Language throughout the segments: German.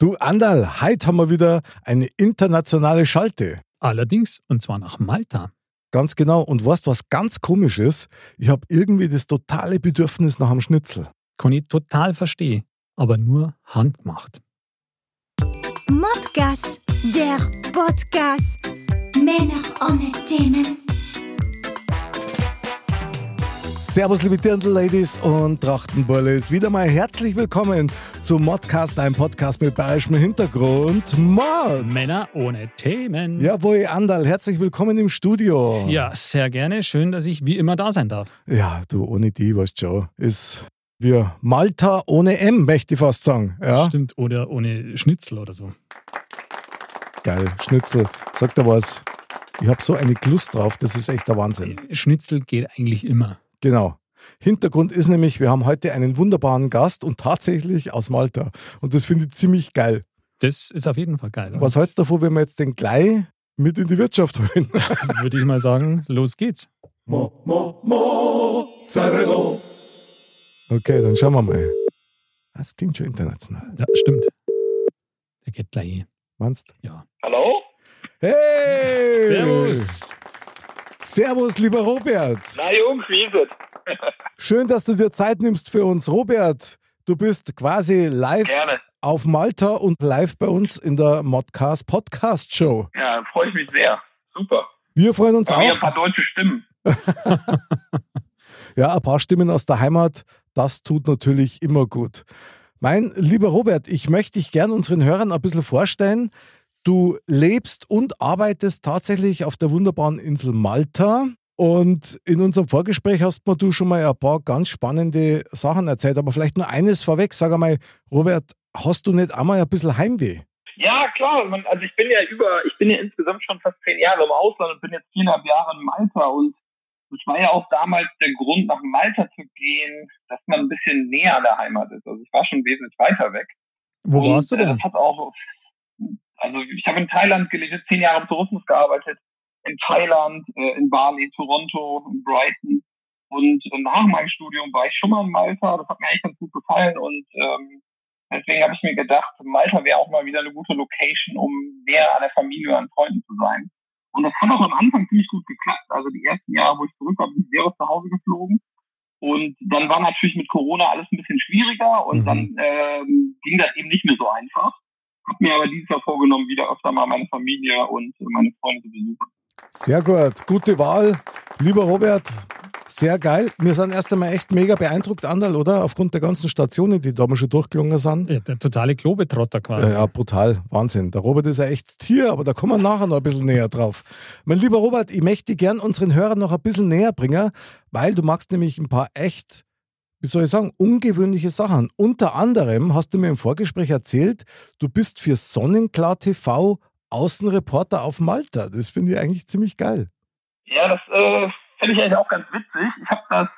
Du Andal, heute haben wir wieder eine internationale Schalte. Allerdings, und zwar nach Malta. Ganz genau. Und weißt was ganz komisch ist? Ich habe irgendwie das totale Bedürfnis nach einem Schnitzel. Kann ich total verstehen, aber nur handgemacht. Modcast, der Podcast. Männer ohne Themen. Servus, liebe Dirndl-Ladies und Trachtenbullis. Wieder mal herzlich willkommen zu Modcast, einem Podcast mit bayerischem Hintergrund. Mod! Männer ohne Themen. Jawohl, Andal, herzlich willkommen im Studio. Ja, sehr gerne. Schön, dass ich wie immer da sein darf. Ja, du, ohne die, weißt schon, ist wie Malta ohne M, möchte ich fast sagen. Ja? Stimmt, oder ohne Schnitzel oder so. Geil, Schnitzel. Sag dir was, ich habe so eine Lust drauf, das ist echt der Wahnsinn. Schnitzel geht eigentlich immer. Genau. Hintergrund ist nämlich, wir haben heute einen wunderbaren Gast und tatsächlich aus Malta. Und das finde ich ziemlich geil. Das ist auf jeden Fall geil. Was hältst du davon, wenn wir jetzt den gleich mit in die Wirtschaft holen? Würde ich mal sagen, los geht's. Mo, mo, Mozzarella. Okay, dann schauen wir mal. Das klingt schon international. Ja, stimmt. Der geht gleich. Meinst Ja. Hallo? Hey! Servus. Servus, lieber Robert. Na Jungs, wie ist es? Schön, dass du dir Zeit nimmst für uns. Robert, du bist quasi live Gerne. auf Malta und live bei uns in der Modcast Podcast Show. Ja, freue ich mich sehr. Super. Wir freuen uns Haben hier ein auch. paar deutsche Stimmen. Ja, ein paar Stimmen aus der Heimat, das tut natürlich immer gut. Mein lieber Robert, ich möchte dich gern unseren Hörern ein bisschen vorstellen. Du lebst und arbeitest tatsächlich auf der wunderbaren Insel Malta. Und in unserem Vorgespräch hast mir du schon mal ein paar ganz spannende Sachen erzählt. Aber vielleicht nur eines vorweg. Sag einmal, Robert, hast du nicht einmal ein bisschen Heimweh? Ja, klar. Also ich bin ja über, ich bin ja insgesamt schon fast zehn Jahre im Ausland und bin jetzt viereinhalb Jahre in Malta und das war ja auch damals der Grund, nach Malta zu gehen, dass man ein bisschen näher an der Heimat ist. Also ich war schon wesentlich weiter weg. Wo Und, warst du äh, denn? Das hat auch, also ich habe in Thailand gelebt, zehn Jahre im Tourismus gearbeitet, in Thailand, äh, in Bali, Toronto, in Brighton. Und äh, nach meinem Studium war ich schon mal in Malta. Das hat mir eigentlich ganz gut gefallen und ähm, deswegen habe ich mir gedacht, Malta wäre auch mal wieder eine gute Location, um näher an der Familie und an Freunden zu sein. Und das hat auch am Anfang ziemlich gut geklappt. Also die ersten Jahre, wo ich zurück war, bin ich sehr aus zu Hause geflogen. Und dann war natürlich mit Corona alles ein bisschen schwieriger und Mhm. dann ähm, ging das eben nicht mehr so einfach. Hab mir aber dieses Jahr vorgenommen, wieder öfter mal meine Familie und meine Freunde zu besuchen. Sehr gut, gute Wahl. Lieber Robert, sehr geil. Wir sind erst einmal echt mega beeindruckt, Andal, oder? Aufgrund der ganzen Stationen, die da mal schon durchgelungen sind. Ja, der totale Globetrotter quasi. Ja, ja, brutal. Wahnsinn. Der Robert ist ein echtes Tier, aber da kommen wir nachher noch ein bisschen näher drauf. Mein lieber Robert, ich möchte dich gern unseren Hörern noch ein bisschen näher bringen, weil du magst nämlich ein paar echt, wie soll ich sagen, ungewöhnliche Sachen. Unter anderem hast du mir im Vorgespräch erzählt, du bist für Sonnenklar TV Außenreporter auf Malta. Das finde ich eigentlich ziemlich geil. Ja, das äh, finde ich eigentlich auch ganz witzig. Ich habe das,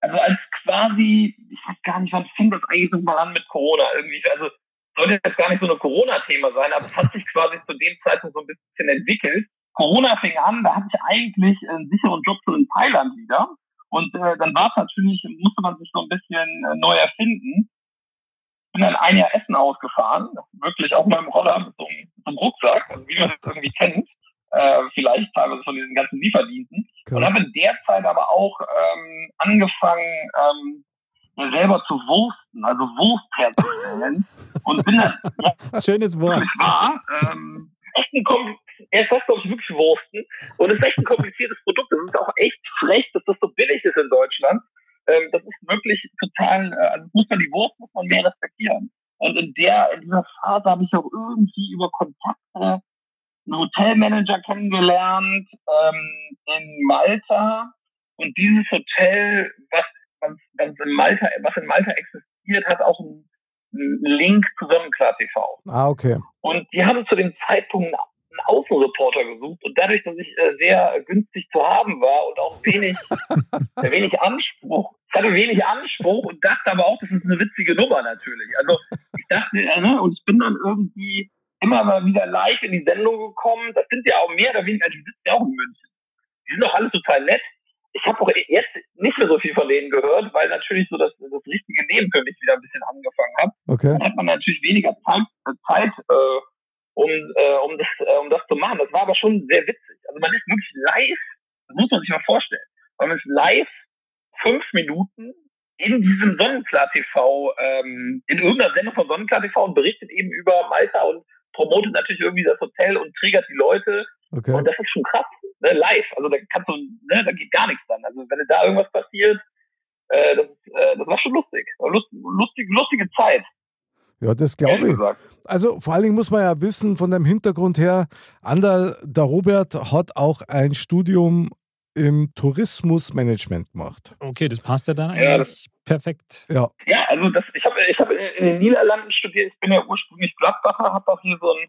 also als quasi, ich weiß gar nicht, wann fing das eigentlich mal an mit Corona irgendwie. Also sollte jetzt gar nicht so ein Corona-Thema sein, aber es hat sich quasi zu dem Zeitpunkt so ein bisschen entwickelt. Corona fing an, da hatte ich eigentlich einen sicheren Job so in Thailand wieder. Und äh, dann war es natürlich, musste man sich so ein bisschen äh, neu erfinden. Bin dann ein Jahr Essen ausgefahren, wirklich auch mal im Roller mit so einem, mit so einem Rucksack, also wie man das irgendwie kennt, äh, vielleicht teilweise von diesen ganzen Lieferdiensten. Und habe in der Zeit aber auch ähm, angefangen, ähm, mir selber zu wursten, also Wurst herzustellen. und bin dann, ja, Schönes Wort. wahr, ähm, echt ein Erst das glaube ich wirklich Wursten. Und es ist echt ein kompliziertes Produkt. Das ist auch echt frech, dass das so billig ist in Deutschland. Ähm, das ist wirklich total, äh, also muss man die Wurst muss man mehr respektieren. Und in der, in dieser Phase habe ich auch irgendwie über Kontakte einen Hotelmanager kennengelernt ähm, in Malta. Und dieses Hotel, was, was, was in Malta, was in Malta existiert, hat auch einen, einen Link zu Sonnenklar TV. Ah, okay. Und die haben zu dem Zeitpunkt einen Außenreporter gesucht und dadurch, dass ich äh, sehr günstig zu haben war und auch wenig, äh, wenig Anspruch, ich hatte wenig Anspruch und dachte aber auch, das ist eine witzige Nummer natürlich. Also ich dachte, äh, ne, und ich bin dann irgendwie immer mal wieder live in die Sendung gekommen. Das sind ja auch mehr oder weniger, die sitzen ja auch in München. Die sind doch alles total nett. ich habe auch jetzt nicht mehr so viel von denen gehört, weil natürlich so das, das richtige Leben für mich wieder ein bisschen angefangen hat. Okay. Dann hat man natürlich weniger Zeit, Zeit äh, um, äh, um, das, äh, um das zu machen. Das war aber schon sehr witzig. Also man ist wirklich live, das muss man sich mal vorstellen. Man ist live fünf Minuten in diesem Sonnenklar TV, ähm, in irgendeiner Sendung von Sonnenklar TV und berichtet eben über Malta und promotet natürlich irgendwie das Hotel und triggert die Leute. Okay. Und das ist schon krass, ne? live. Also da kannst du, ne, da geht gar nichts dann. Also wenn da irgendwas passiert, äh, das, äh, das war schon lustig. Lust, lustig, lustige Zeit. Ja, das glaube ich. Also vor allen Dingen muss man ja wissen, von dem Hintergrund her, Andal, der Robert hat auch ein Studium im Tourismusmanagement gemacht. Okay, das passt ja dann Ja, eigentlich perfekt. Ja, Ja, also das, ich habe ich hab in den Niederlanden studiert. Ich bin ja ursprünglich Gladbacher, habe auch hier so ein,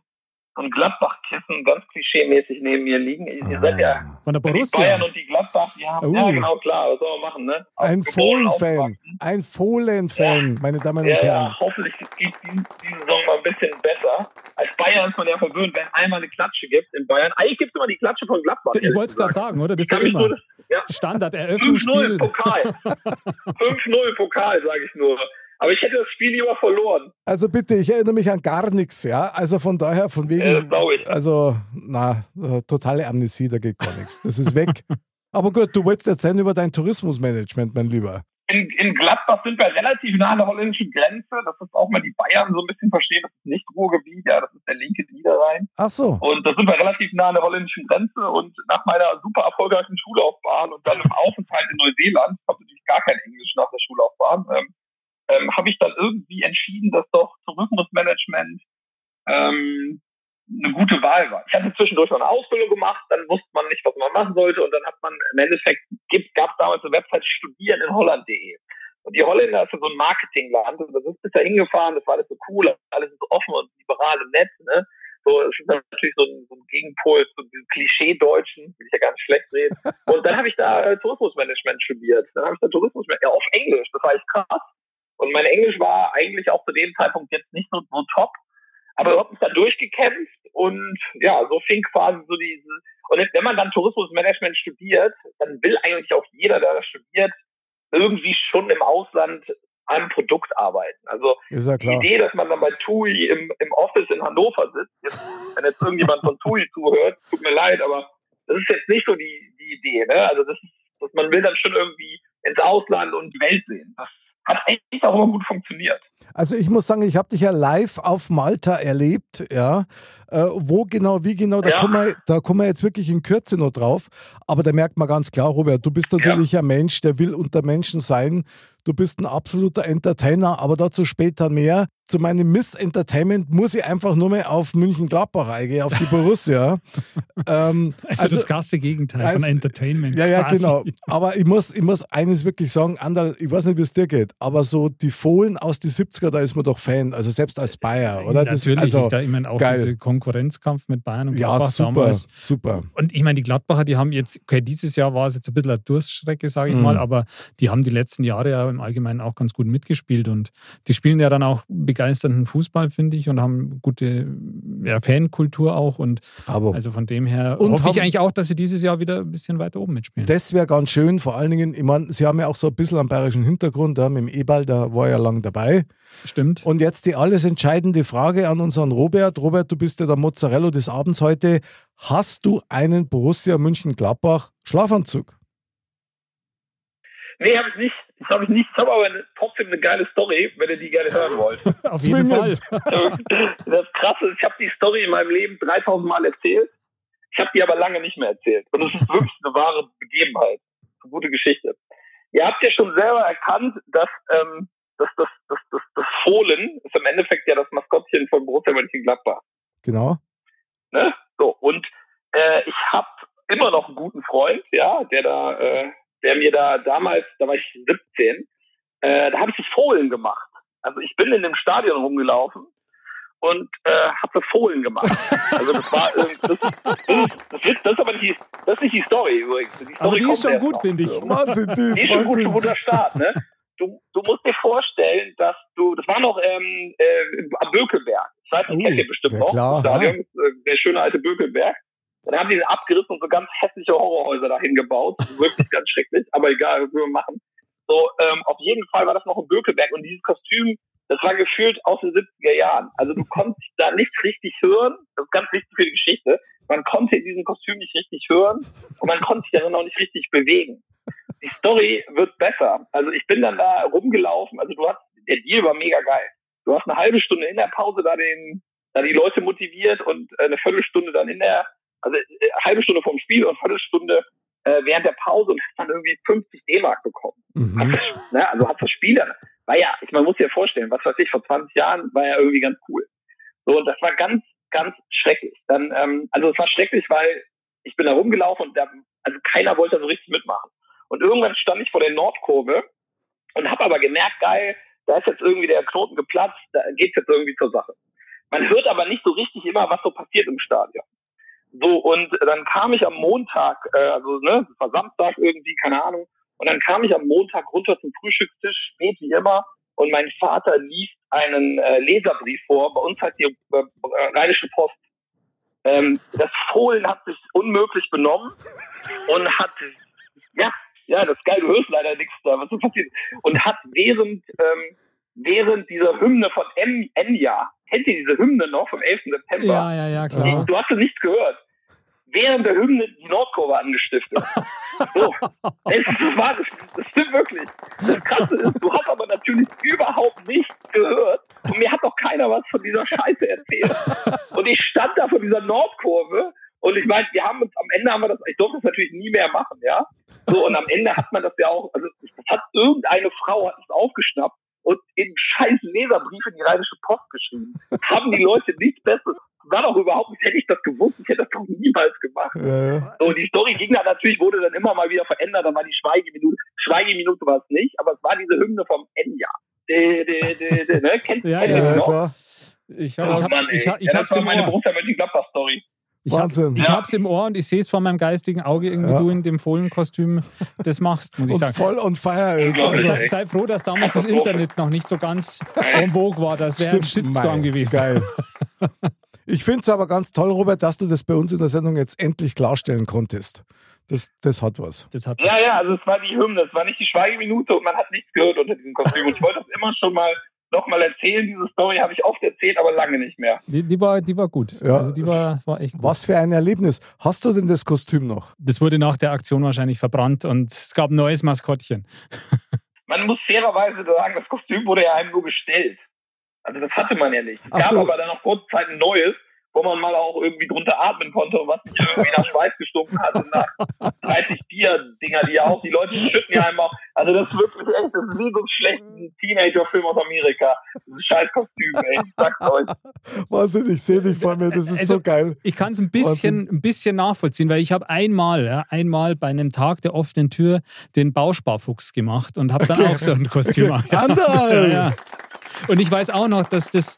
so ein Gladbach-Kissen ganz klischee-mäßig neben mir liegen. Ihr ihr seid ja Von der die Bayern Borussia. und die Gladbach, die haben, Uh. ja genau, klar, was soll man machen, ne? ein Geboren, Fohlen-Fan, ein Fohlen-Fan, meine Damen und Ja, Herren. ja, hoffentlich geht die, die Saison mal ein bisschen besser. Als Bayern ist man ja verwöhnt, wenn einmal eine Klatsche gibt in Bayern. Eigentlich gibt es immer die Klatsche von Gladbach. Ich wollte es gerade sagen, oder? Das ist doch immer nur, ja, Standard 5-0 Eröffnungsspiel. Pokal. 5-0 Pokal, sage ich nur. Aber ich hätte das Spiel lieber verloren. Also bitte, ich erinnere mich an gar nichts, ja. Also von daher, von Ja, wegen, das glaube ich. also, na, totale Amnesie, da geht gar nichts. Das ist weg. Aber gut, du wolltest erzählen über dein Tourismusmanagement, mein Lieber. In, in Gladbach sind wir relativ nah an der holländischen Grenze. Das ist auch mal die Bayern so ein bisschen verstehen. Das ist nicht Ruhrgebiet, ja, das ist der linke Niederrhein. Ach so, Und da sind wir relativ nah an der holländischen Grenze. Und nach meiner super erfolgreichen Schullaufbahn und dann im Aufenthalt in Neuseeland, ich habe natürlich gar kein Englisch nach der Schullaufbahn, ähm, ähm, habe ich dann irgendwie entschieden, dass doch Tourismusmanagement ähm, eine gute Wahl war. Ich hatte zwischendurch noch eine Ausbildung gemacht, dann wusste man nicht, was man machen sollte und dann hat man im Endeffekt, gab es damals eine Website studieren in Holland.de. Und die Holländer ist ja so ein Marketingland und da sind wir da hingefahren, das war alles so cool, alles so offen und liberal und nett, ne? So, es ist natürlich so ein, so ein Gegenpol zu diesem Klischee-Deutschen, will ich ja gar nicht schlecht reden. Und dann habe ich da äh, Tourismusmanagement studiert. Dann habe ich da Tourismusmanagement, ja, auf Englisch, das war echt krass. Und mein Englisch war eigentlich auch zu dem Zeitpunkt jetzt nicht so, so top. Aber ich habe mich da durchgekämpft und ja, so fing quasi so diese. Und wenn man dann Tourismusmanagement studiert, dann will eigentlich auch jeder, der das studiert, irgendwie schon im Ausland an einem Produkt arbeiten. Also ja die. Idee, dass man dann bei TUI im, im Office in Hannover sitzt, jetzt, wenn jetzt irgendjemand von TUI zuhört, tut mir leid, aber das ist jetzt nicht so die, die Idee. Ne? Also das ist, dass man will dann schon irgendwie ins Ausland und die Welt sehen. Das hat eigentlich auch immer gut funktioniert. Also ich muss sagen, ich habe dich ja live auf Malta erlebt, ja. Äh, wo genau, wie genau, da, Ja. kommen wir, da kommen wir jetzt wirklich in Kürze noch drauf. Aber da merkt man ganz klar, Robert, du bist natürlich ein Mensch, der will unter Menschen sein. Du bist ein absoluter Entertainer, aber dazu später mehr. Zu meinem Miss Entertainment muss ich einfach nur mehr auf München-Gladbach eingehen, auf die Borussia. ähm, Also, das krasse Gegenteil von also- Entertainment. ja, ja, quasi. genau. Aber ich muss, ich muss eines wirklich sagen, Andal, ich weiß nicht, wie es dir geht, aber so die Fohlen aus die 70er, da ist man doch Fan, also selbst als Bayer, oder? Das- Natürlich, also, ich, da, ich meine auch geil. diese Konkurrenzkampf mit Bayern und ja, Gladbach super, damals. super. Und ich meine, die Gladbacher, die haben jetzt, okay, dieses Jahr war es jetzt ein bisschen eine Durststrecke, sage ich Mhm. mal, aber die haben die letzten Jahre ja im Allgemeinen auch ganz gut mitgespielt und die spielen ja dann auch begeisternden Fußball, finde ich, und haben gute ja, Fankultur auch und Aber also von dem her Und hoffe ich eigentlich auch, dass sie dieses Jahr wieder ein bisschen weiter oben mitspielen. das wäre ganz schön, vor allen Dingen, ich meine, sie haben ja auch so ein bisschen einen bayerischen Hintergrund, ja, mit dem Ebal, da war er ja lang dabei. Stimmt. Und jetzt die alles entscheidende Frage an unseren Robert. Robert, du bist ja der Mozzarella des Abends heute. Hast du einen Borussia München-Gladbach Schlafanzug? Nee, habe ich nicht. Das habe ich nicht. Ich habe aber eine, trotzdem eine geile Story, wenn ihr die gerne hören wollt. Auf jeden Fall. Das Krasse ist, ich habe die Story in meinem Leben 3000 Mal erzählt. Ich habe die aber lange nicht mehr erzählt. Und es ist wirklich eine wahre Begebenheit. Eine gute Geschichte. Ihr habt ja schon selber erkannt, dass, ähm, dass das, das, das, das Fohlen ist im Endeffekt ja das Maskottchen von Borussia Mönchengladbach. Genau. Ne? So, und äh, ich habe immer noch einen guten Freund, ja, der da, äh, der mir da damals, da war ich 17, äh, da habe ich Fohlen gemacht. Also ich bin in dem Stadion rumgelaufen und äh, habe Fohlen gemacht. Also das war irgendwie, das, das, das, ist, das ist aber nicht die, das ist nicht die Story übrigens. Die Story Aber die ist schon gut, finde ich. Wahnsinn, Die ist ist schon gut, guter Start, ne? Du, du musst dir vorstellen, dass du, das war noch ähm, äh, am Bökelberg. Das heißt, Oh, kennt ihr bestimmt ja noch. klar. Stadion, äh, der schöne alte Bökelberg. Dann haben die den abgerissen und so ganz hässliche Horrorhäuser dahin gebaut. Wirklich ganz schrecklich, aber egal, was wir machen. So, ähm, auf jeden Fall war das noch in Bökelberg und dieses Kostüm, das war gefühlt aus den 70er Jahren. Also du konntest da nichts richtig hören. Das ist ganz wichtig für die Geschichte. Man konnte in diesem Kostüm nicht richtig hören und man konnte sich darin auch nicht richtig bewegen. Die Story wird besser. Also ich bin dann da rumgelaufen. Also du hast, der Deal war mega geil. Du hast eine halbe Stunde in der Pause da den, da die Leute motiviert und äh, eine Viertelstunde dann in der, also eine äh, halbe Stunde vorm Spiel und eine Viertelstunde äh, während der Pause und hast dann irgendwie 50 D-Mark bekommen. Mhm. Hast, ne, also hast das Spiel dann, war ja, ich, man muss sich ja vorstellen, was weiß ich, vor 20 Jahren war ja irgendwie ganz cool. So, und das war ganz, ganz schrecklich. Dann, ähm, also es war schrecklich, weil ich bin da rumgelaufen und da, also keiner wollte so richtig mitmachen. Und irgendwann stand ich vor der Nordkurve und habe aber gemerkt, geil, da ist jetzt irgendwie der Knoten geplatzt, da geht's jetzt irgendwie zur Sache. Man hört aber nicht so richtig immer, was so passiert im Stadion. So, und dann kam ich am Montag, äh, also ne, es war Samstag irgendwie, keine Ahnung, und dann kam ich am Montag runter zum Frühstückstisch, spät wie immer, und mein Vater liest einen äh, Leserbrief vor. Bei uns heißt die äh, Rheinische Post. Ähm, das Fohlen hat sich unmöglich benommen und hat, ja, ja, das ist geil, du hörst leider nichts da, was so passiert. Und hat während, ähm, während dieser Hymne von Enya, kennt ihr diese Hymne noch vom 11. September? Ja, ja, ja, klar. Du hast es nicht gehört während der Hymne die Nordkurve angestiftet. So. Das, war, das, das stimmt wirklich. Das Krasse ist, du hast aber natürlich überhaupt nichts gehört und mir hat doch keiner was von dieser Scheiße erzählt. Und ich stand da vor dieser Nordkurve und ich meine, wir haben uns am Ende haben wir das, ich durfte es natürlich nie mehr machen, ja. So, und am Ende hat man das ja auch, also das hat irgendeine Frau hat es aufgeschnappt und in scheiß Leserbrief in die Rheinische Post geschrieben. Haben die Leute nichts Besseres war doch überhaupt nicht, hätte ich das gewusst, ich hätte das doch niemals gemacht. Ja. So, die Story ging dann natürlich, wurde dann immer mal wieder verändert, dann war die Schweigeminute, Schweigeminute war es nicht, aber es war diese Hymne vom Enya. De, de, de, de, ne? Kennt, ja, kennt ja, ja, klar. Ich, hab, oh, ich, hab's, Mann, ich, ich, ja, hab's das war meine Borussia Mönchengladbach-Story. Ich Wahnsinn. Hab, ich hab's im Ohr und ich sehe es vor meinem geistigen Auge, irgendwie ja. du in dem Fohlenkostüm das machst, muss ich und sagen. voll on fire ist. Also, sei, sei, froh, dass damals das Internet noch nicht so ganz en vogue war. Das wäre ein Shitstorm gewesen. Geil. Ich finde es aber ganz toll, Robert, dass du das bei uns in der Sendung jetzt endlich klarstellen konntest. Das, das hat was. Das hat was. Ja, ja, also es war die Hymne, es war nicht die Schweigeminute und man hat nichts gehört unter diesem Kostüm. Und ich wollte das immer schon mal nochmal erzählen. Diese Story habe ich oft erzählt, aber lange nicht mehr. Die, die, war, die war gut. Ja, also die war, war echt gut. Was für ein Erlebnis. Hast du denn das Kostüm noch? Das wurde nach der Aktion wahrscheinlich verbrannt und es gab ein neues Maskottchen. Man muss fairerweise sagen, das Kostüm wurde ja einem nur gestellt. Also das hatte man ja nicht. Es gab so. aber dann noch kurze Zeit ein neues, wo man mal auch irgendwie drunter atmen konnte und was nicht irgendwie nach Schweiß gestunken hat und nach 30 Bier-Dinger, die ja auch, die Leute schütten ja einfach. Also das ist wirklich echt, das ist wie so ein schlechten Teenager-Film aus Amerika. Das ist scheiß Kostüm, ey. Ich sag's euch. Wahnsinn, ich sehe dich vor mir, das ist also, so geil. Ich kann es ein bisschen, ein bisschen nachvollziehen, weil ich habe einmal, ja, einmal bei einem Tag der offenen Tür den Bausparfuchs gemacht und habe dann okay. auch so ein Kostüm okay. ja, ja. Und ich weiß auch noch, dass das,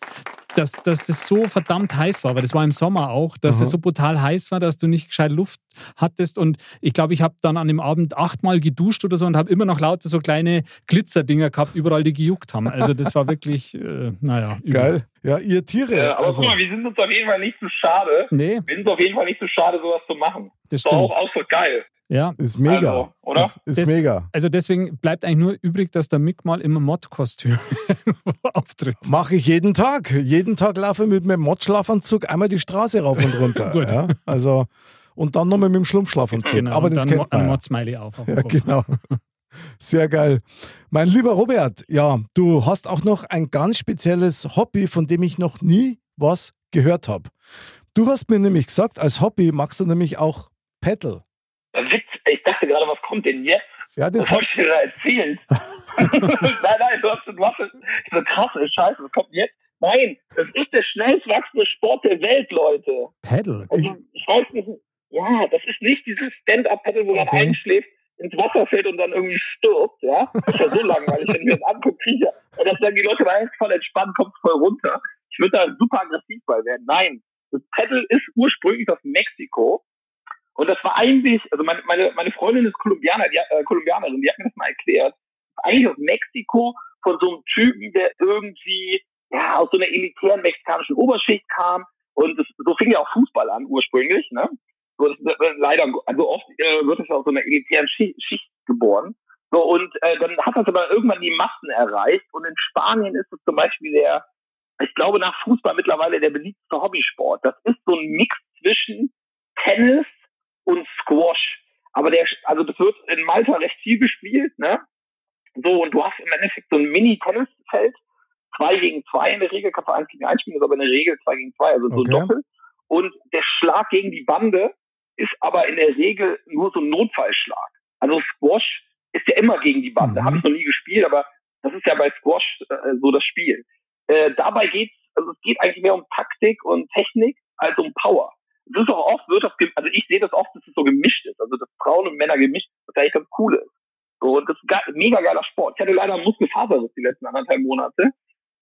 dass, dass das so verdammt heiß war, weil das war im Sommer auch, dass es so brutal heiß war, dass du nicht gescheit Luft hattest. Und ich glaube, ich habe dann an dem Abend achtmal geduscht oder so und habe immer noch lauter so kleine Glitzerdinger gehabt, überall die gejuckt haben. Also das war wirklich, äh, naja. Übel. Geil. Ja, ihr Tiere. Ja, aber also. guck mal, wir sind uns auf jeden Fall nicht zu schade. Nee. Wir sind auf jeden Fall nicht zu schade, sowas zu machen. Das, das war auch Ausdruck geil. Ja. Ist mega. Also, oder? Ist, ist das, mega. Also deswegen bleibt eigentlich nur übrig, dass der Mick mal im Mod-Kostüm auftritt. Mache ich jeden Tag. Jeden Tag laufe ich mit meinem Mod-Schlafanzug einmal die Straße rauf und runter. ja? Also, und dann nochmal mit dem Schlumpfschlafanzug. Genau, Aber das kennt man. Ein Mod-Smiley auf. auf ja, genau. Sehr geil. Mein lieber Robert, ja, du hast auch noch ein ganz spezielles Hobby, von dem ich noch nie was gehört habe. Du hast mir nämlich gesagt, als Hobby magst du nämlich auch Pedal. Witz, ich dachte gerade, was kommt denn jetzt? Ja, das was hab ich dir da erzählt? nein, nein, du hast, du hast so krasse Scheiße, was kommt jetzt? Nein, das ist der schnellst wachsende Sport der Welt, Leute. Pedal? Also, ich weiß nicht, ja, das ist nicht dieses Stand-Up-Pedal, wo man okay. einschläft, ins Wasser fällt und dann irgendwie stirbt, ja. Das ist ja so langweilig, wenn ich mir das angucke, kriege Und das sagen die Leute, da ist voll entspannt, kommt voll runter. Ich würde da super aggressiv bei werden. Nein, das Pedal ist ursprünglich aus Mexiko und das war eigentlich, also meine, meine, meine Freundin ist Kolumbianer, die, äh, Kolumbianerin, die hat mir das mal erklärt. Eigentlich aus Mexiko von so einem Typen, der irgendwie ja, aus so einer elitären mexikanischen Oberschicht kam. Und das, so fing ja auch Fußball an ursprünglich. Ne? So, das, leider, also oft äh, wird es aus so einer elitären Schicht, Schicht geboren. So, und äh, dann hat das aber irgendwann die Massen erreicht. Und in Spanien ist es zum Beispiel der, ich glaube nach Fußball mittlerweile der beliebteste Hobbysport. Das ist so ein Mix zwischen Tennis und Squash. Aber der, also das wird in Malta recht viel gespielt, ne? So, und du hast im Endeffekt so ein Mini-Tennisfeld, zwei gegen zwei in der Regel, kannst du eins gegen eins spielen, ist aber in der Regel zwei gegen zwei, also so okay. Doppel. Und der Schlag gegen die Bande ist aber in der Regel nur so ein Notfallschlag. Also Squash ist ja immer gegen die Bande. Mhm. Habe ich noch nie gespielt, aber das ist ja bei Squash äh, so das Spiel. Äh, dabei geht's, also es geht eigentlich mehr um Taktik und Technik als um Power. Es ist auch oft, wird das, also ich sehe das oft, dass es so gemischt ist, also dass Frauen und Männer gemischt, was eigentlich ganz cool ist. So, und das ist ein mega geiler Sport. Ich hatte leider Muskelfaserriss die letzten anderthalb Monate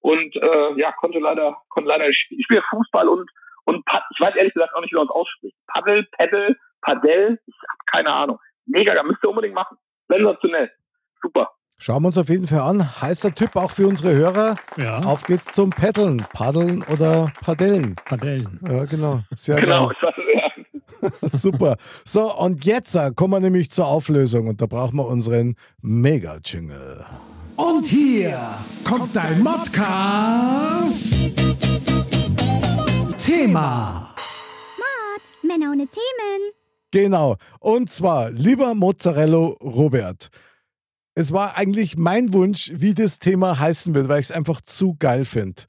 und äh, ja, konnte leider, konnte leider nicht spielen. Ich spiele Fußball und und ich weiß ehrlich gesagt auch nicht, wie man es ausspricht. Paddel, Paddle, Padel, ich habe keine Ahnung. Mega, müsst ihr unbedingt machen. Sensationell. Super. Schauen wir uns auf jeden Fall an. Heißer Tipp auch für unsere Hörer. Ja. Auf geht's zum Paddeln. Paddeln oder Padellen. Padellen. Ja, genau. Sehr genau. Geil. Super. So, und jetzt äh, kommen wir nämlich zur Auflösung und da brauchen wir unseren Mega-Jingle. Und hier kommt dein Modcast. Thema. Mod, Männer ohne Themen. Genau. Und zwar, lieber Mozzarella Robert, es war eigentlich mein Wunsch, wie das Thema heißen wird, weil ich es einfach zu geil finde.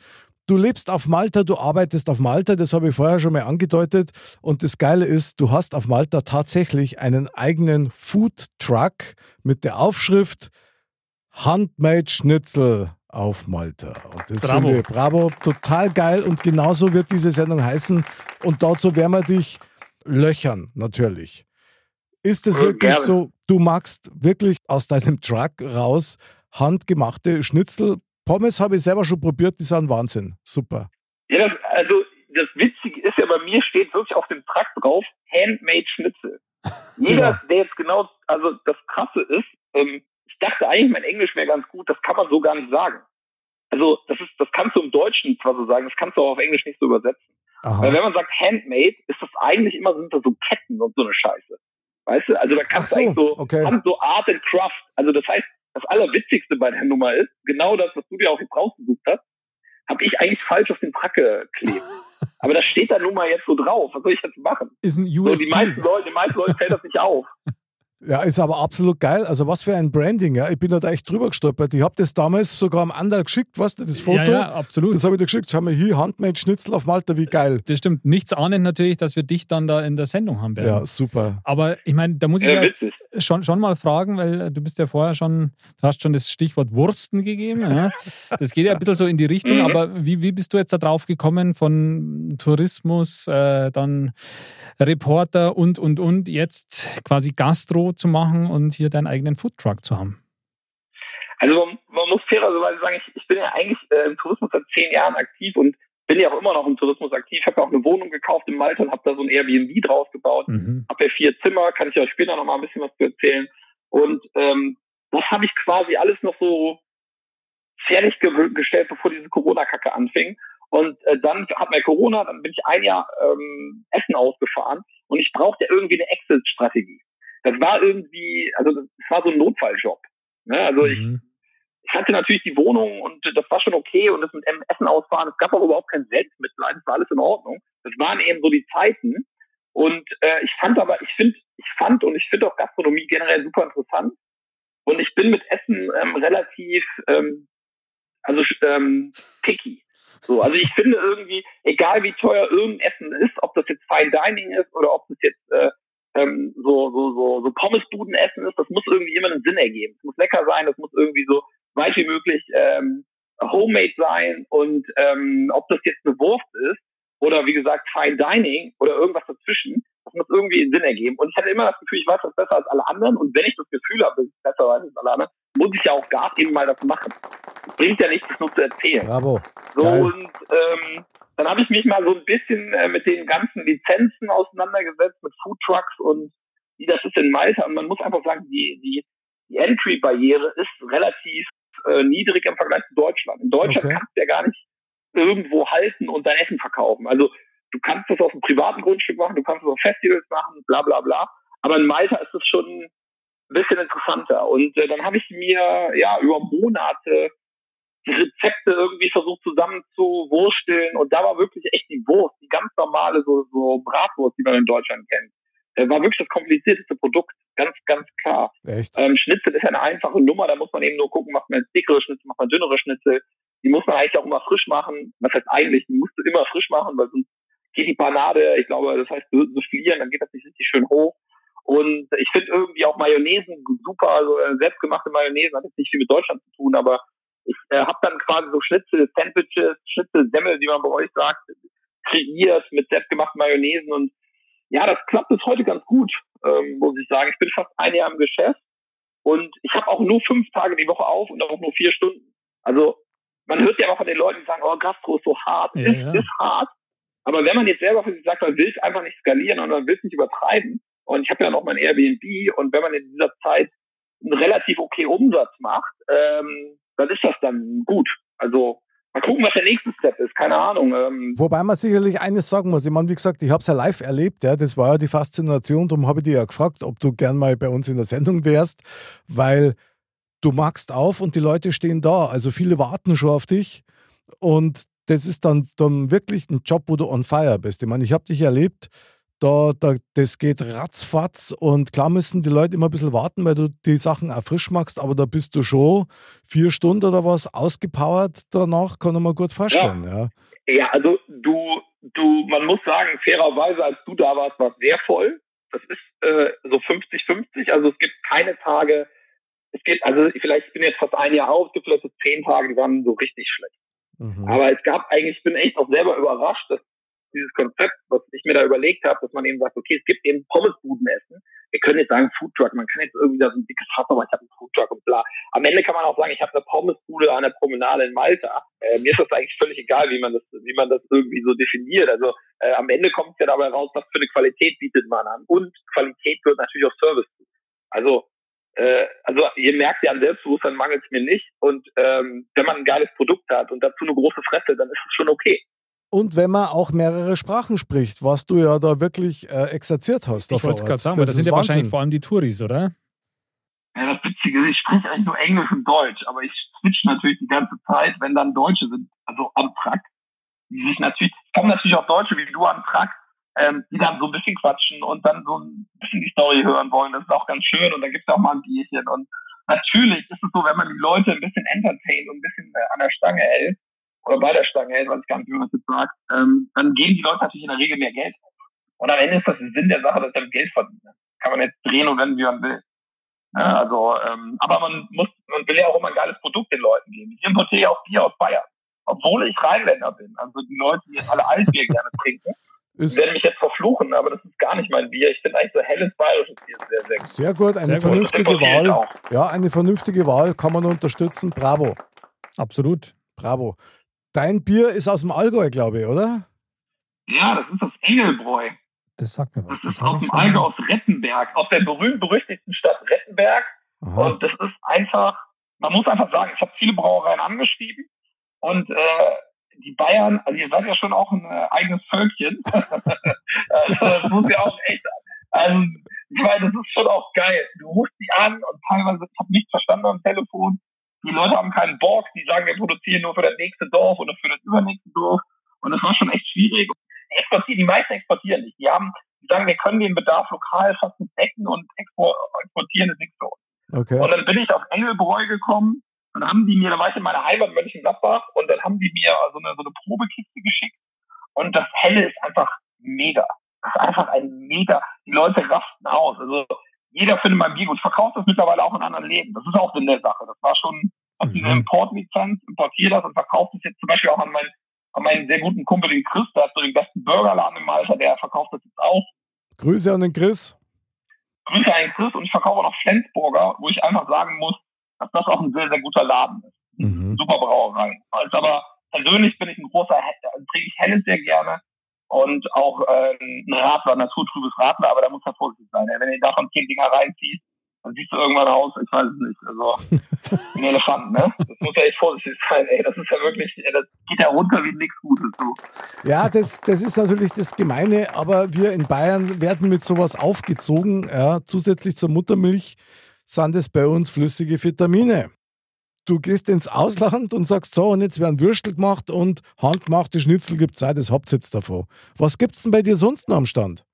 Du lebst auf Malta, du arbeitest auf Malta, das habe ich vorher schon mal angedeutet. Und das Geile ist, du hast auf Malta tatsächlich einen eigenen Food Truck mit der Aufschrift Handmade Schnitzel auf Malta. Und das bravo. finde ich, bravo, total geil. Und genauso wird diese Sendung heißen. Und dazu werden wir dich löchern, natürlich. Ist es wirklich gerne. so, du magst wirklich aus deinem Truck raus handgemachte Schnitzel? Pommes habe ich selber schon probiert, die sind Wahnsinn. Super. Ja, das, also das Witzige ist ja, bei mir steht wirklich auf dem Truck drauf, Handmade Schnitzel. Jeder, genau. der jetzt genau, also das Krasse ist, ähm, ich dachte eigentlich, mein Englisch wäre ganz gut, das kann man so gar nicht sagen. Also das ist, das kannst du im Deutschen zwar so sagen, das kannst du auch auf Englisch nicht so übersetzen. Aha. Weil wenn man sagt Handmade, ist das eigentlich immer sind da so Ketten und so eine Scheiße. Weißt du? Also da kannst so, du eigentlich so, okay. so Art and Craft. Also das heißt, das Allerwitzigste bei der Nummer ist, genau das, was du dir auch jetzt rausgesucht hast, habe ich eigentlich falsch auf den Truck geklebt. Aber das steht da nun mal jetzt so drauf. Was soll ich jetzt machen? Ist ein USP. So, die meisten Leute, die meisten Leuten fällt das nicht auf. Ja, ist aber absolut geil. Also was für ein Branding, ja. Ich bin da echt drüber gestolpert. Ich habe das damals sogar am Andal geschickt, weißt du, das Foto. Ja, ja absolut. Das habe ich dir geschickt. Schau mal hier, Handmade Schnitzel auf Malta, wie geil. Das stimmt. Nichts ahnend natürlich, dass wir dich dann da in der Sendung haben werden. Ja, super. Aber ich meine, da muss ich ja, ja schon, schon mal fragen, weil du bist ja vorher schon, du hast schon das Stichwort Wursten gegeben. Ja. Das geht ja ein bisschen so in die Richtung, mhm. aber wie, wie bist du jetzt da drauf gekommen von Tourismus, äh, dann Reporter und, und, und, jetzt quasi Gastro zu machen und hier deinen eigenen Foodtruck zu haben? Also man, man muss fairerweise sagen, ich, ich bin ja eigentlich äh, im Tourismus seit zehn Jahren aktiv und bin ja auch immer noch im Tourismus aktiv. Ich habe ja auch eine Wohnung gekauft in Malta und habe da so ein Airbnb draus gebaut. Mhm. Habe ja vier Zimmer, kann ich euch später noch mal ein bisschen was zu erzählen. Und ähm, das habe ich quasi alles noch so fertiggestellt, bevor diese Corona-Kacke anfing. Und äh, dann hat mir Corona, dann bin ich ein Jahr ähm, Essen ausgefahren und ich brauchte irgendwie eine Exit-Strategie. Das war irgendwie, also das war so ein Notfalljob. Ne? Also mhm. ich, ich hatte natürlich die Wohnung und das war schon okay und das mit Essen ausfahren, es gab auch überhaupt kein Selbstmitleid, es war alles in Ordnung. Das waren eben so die Zeiten. Und äh, ich fand aber, ich finde, ich fand und ich finde auch Gastronomie generell super interessant. Und ich bin mit Essen ähm, relativ, ähm, also ähm, picky. So, also ich finde irgendwie, egal wie teuer irgendein Essen ist, ob das jetzt Fine Dining ist oder ob das jetzt äh, ähm, so, so, so, so Pommesbuden-Essen ist, das muss irgendwie immer einen Sinn ergeben. Es muss lecker sein, das muss irgendwie so weit wie möglich ähm, homemade sein und ähm, ob das jetzt eine Wurst ist oder wie gesagt Fine Dining oder irgendwas dazwischen, das muss irgendwie einen Sinn ergeben. Und ich hatte immer das Gefühl, ich weiß das besser als alle anderen und wenn ich das Gefühl habe, dass ich besser weiß als alle anderen, muss ich ja auch gar eben mal das machen. Bringt ja nichts, das nur zu erzählen. Bravo. So Geil. und ähm, dann habe ich mich mal so ein bisschen äh, mit den ganzen Lizenzen auseinandergesetzt, mit Food Trucks und wie das ist in Malta. Und man muss einfach sagen, die, die, die Entry-Barriere ist relativ äh, niedrig im Vergleich zu Deutschland. In Deutschland okay. kannst du ja gar nicht irgendwo halten und dein Essen verkaufen. Also du kannst das auf einem privaten Grundstück machen, du kannst es auf Festivals machen, bla bla bla. Aber in Malta ist es schon ein bisschen interessanter. Und äh, dann habe ich mir ja über Monate Rezepte irgendwie versucht zusammen zu wursteln und da war wirklich echt die Wurst, die ganz normale so, so Bratwurst, die man in Deutschland kennt. Äh, war wirklich das komplizierteste Produkt, ganz, ganz klar. Echt? Ähm, Schnitzel ist eine einfache Nummer, da muss man eben nur gucken, macht man jetzt dickere Schnitzel, macht man dünnere Schnitzel. Die muss man eigentlich auch immer frisch machen. Was heißt eigentlich? Die musst du immer frisch machen, weil sonst geht die Panade, ich glaube, das heißt soufflieren, dann geht das nicht richtig schön hoch. Und ich finde irgendwie auch Mayonnaisen super, also äh, selbstgemachte Mayonnaise hat jetzt nicht viel mit Deutschland zu tun, aber ich äh, habe dann quasi so Schnitzel, Sandwiches, Schnitzel, Semmel, wie man bei euch sagt, kreiert mit selbstgemachten Mayonnaisen und ja, das klappt bis heute ganz gut, ähm, muss ich sagen. Ich bin fast ein Jahr im Geschäft und ich habe auch nur fünf Tage die Woche auf und auch nur vier Stunden. Also man hört ja auch von den Leuten, die sagen, oh, Gastro ist so hart, ja, ist, ja. ist hart. Aber wenn man jetzt selber für sich sagt, man will es einfach nicht skalieren und man will es nicht übertreiben, und ich habe ja noch mein Airbnb und wenn man in dieser Zeit einen relativ okay Umsatz macht, ähm, dann ist das dann gut. Also mal gucken, was der nächste Step ist, keine Ahnung. Ähm. Wobei man sicherlich eines sagen muss, ich meine, wie gesagt, ich habe es ja live erlebt, ja, das war ja die Faszination, darum habe ich dich ja gefragt, ob du gern mal bei uns in der Sendung wärst, weil du magst auf und die Leute stehen da, also viele warten schon auf dich und das ist dann, dann wirklich ein Job, wo du on fire bist. Ich meine, ich habe dich erlebt, da, da, das geht ratzfatz und klar müssen die Leute immer ein bisschen warten, weil du die Sachen auch frisch machst, aber da bist du schon vier Stunden oder was ausgepowert danach, kann ich mir gut vorstellen. Ja, ja. ja also du, du, man muss sagen, fairerweise, als du da warst, war es sehr voll. Das ist äh, so 50-50, also es gibt keine Tage, es gibt, also vielleicht, ich bin jetzt fast ein Jahr es gibt vielleicht so zehn Tage, die waren so richtig schlecht. Mhm. Aber es gab eigentlich, ich bin echt auch selber überrascht, dass dieses Konzept, was ich mir da überlegt habe, dass man eben sagt, okay, es gibt eben Pommesbuden essen. Wir können jetzt sagen Foodtruck, man kann jetzt irgendwie da so ein dickes Fass, aber ich habe einen Foodtruck und bla. Am Ende kann man auch sagen, ich habe eine Pommesbude an der Promenade in Malta. Äh, mir ist das eigentlich völlig egal, wie man das, wie man das irgendwie so definiert. Also äh, am Ende kommt es ja dabei raus, was für eine Qualität bietet man an. Und Qualität gehört natürlich auch Service zu. Also äh, also ihr merkt ja an Selbstbewusstsein mangelt es mir nicht. Und ähm, wenn man ein geiles Produkt hat und dazu eine große Fresse, dann ist es schon okay. Und wenn man auch mehrere Sprachen spricht, was du ja da wirklich äh, exerziert hast. Ich wollte es gerade sagen, das, das sind ja Wahnsinn. wahrscheinlich vor allem die Touris, oder? Ja, das Witzige ist, ich spreche eigentlich nur Englisch und Deutsch, aber ich switch natürlich die ganze Zeit, wenn dann Deutsche sind, also am Track, die sich natürlich, kommen natürlich auch Deutsche wie du am Track, ähm, die dann so ein bisschen quatschen und dann so ein bisschen die Story hören wollen. Das ist auch ganz schön und dann gibt es auch mal ein Bierchen. Und natürlich ist es so, wenn man die Leute ein bisschen entertaint und ein bisschen äh, an der Stange hält, oder bei der Stange hält, weiß ich gar nicht, wie man das jetzt sagt, ähm, dann geben die Leute natürlich in der Regel mehr Geld auf. Und am Ende ist das der Sinn der Sache, dass er Geld verdient. Kann man jetzt drehen und wenden, wie man will. Ja, also, ähm, aber man muss, man will ja auch immer ein geiles Produkt den Leuten geben. Ich importiere ja auch Bier aus Bayern. Obwohl ich Rheinländer bin. Also die Leute, die jetzt alle Altbier gerne trinken, ist werden mich jetzt verfluchen, aber das ist gar nicht mein Bier. Ich finde eigentlich so helles bayerisches Bier sehr, sehr gut. Sehr gut, eine sehr vernünftige gut. Wahl. Ja, eine vernünftige Wahl kann man unterstützen. Bravo. Absolut. Bravo. Dein Bier ist aus dem Allgäu, glaube ich, oder? Ja, das ist das Engelbräu. Das sagt mir was. Das, das ist aus dem Allgäu, aus Rettenberg, aus der berühmt-berüchtigten Stadt Rettenberg. Aha. Und das ist einfach, man muss einfach sagen, ich habe viele Brauereien angeschrieben und äh, die Bayern, also ihr seid ja schon auch ein äh, eigenes Völkchen. also, das muss ja auch echt, also ich meine, das ist schon auch geil. Du rufst die an und teilweise, ich habe nichts verstanden am Telefon, die Leute haben keinen Bock, die sagen, wir produzieren nur für das nächste Dorf oder für das übernächste Dorf. Und das war schon echt schwierig. Die, exportieren, die meisten exportieren nicht. Die haben, die sagen, wir können den Bedarf lokal fast nicht decken und exportieren ist nichts für uns. Okay. Und dann bin ich auf Engelbräu gekommen und dann haben die mir, da war ich in meiner Heimat Mönchengladbach und dann haben die mir so eine, so eine Probekiste geschickt und das Helle ist einfach mega. Das ist einfach ein mega, die Leute rasten aus. Also jeder findet mein Bier gut. Verkauft das mittlerweile auch in anderen Läden. Das ist auch Sinn der Sache. Das war schon habe mhm. eine Importlizenz, importiere das und verkaufe das jetzt zum Beispiel auch an meinen, an meinen sehr guten Kumpel, den Chris, der hat so den besten Burgerladen im Alter, der verkauft das jetzt auch. Grüße an den Chris. Grüße an den Chris und ich verkaufe noch Flensburger, wo ich einfach sagen muss, dass das auch ein sehr, sehr guter Laden ist. Mhm. Super Brauerei. Also aber persönlich bin ich ein großer, also trinke ich Helles sehr gerne und auch äh, ein Radler, naturtrübes Radler, aber da muss vorsichtig sein. Wenn ihr davon zehn Dinger reinzieht, dann siehst du irgendwann aus, ich weiß es nicht, also ein Elefant, ne? Das muss ja echt vorsichtig sein, ey. Das ist ja wirklich, das geht ja runter wie nichts Gutes. So. Ja, das, das ist natürlich das Gemeine, aber wir in Bayern werden mit sowas aufgezogen. Ja, zusätzlich zur Muttermilch sind es bei uns flüssige Vitamine. Du gehst ins Ausland und sagst so, und jetzt werden Würstel gemacht und handgemachte Schnitzel gibt's auch, das habt ihr jetzt davon. Was gibt's denn bei dir sonst noch am Stand?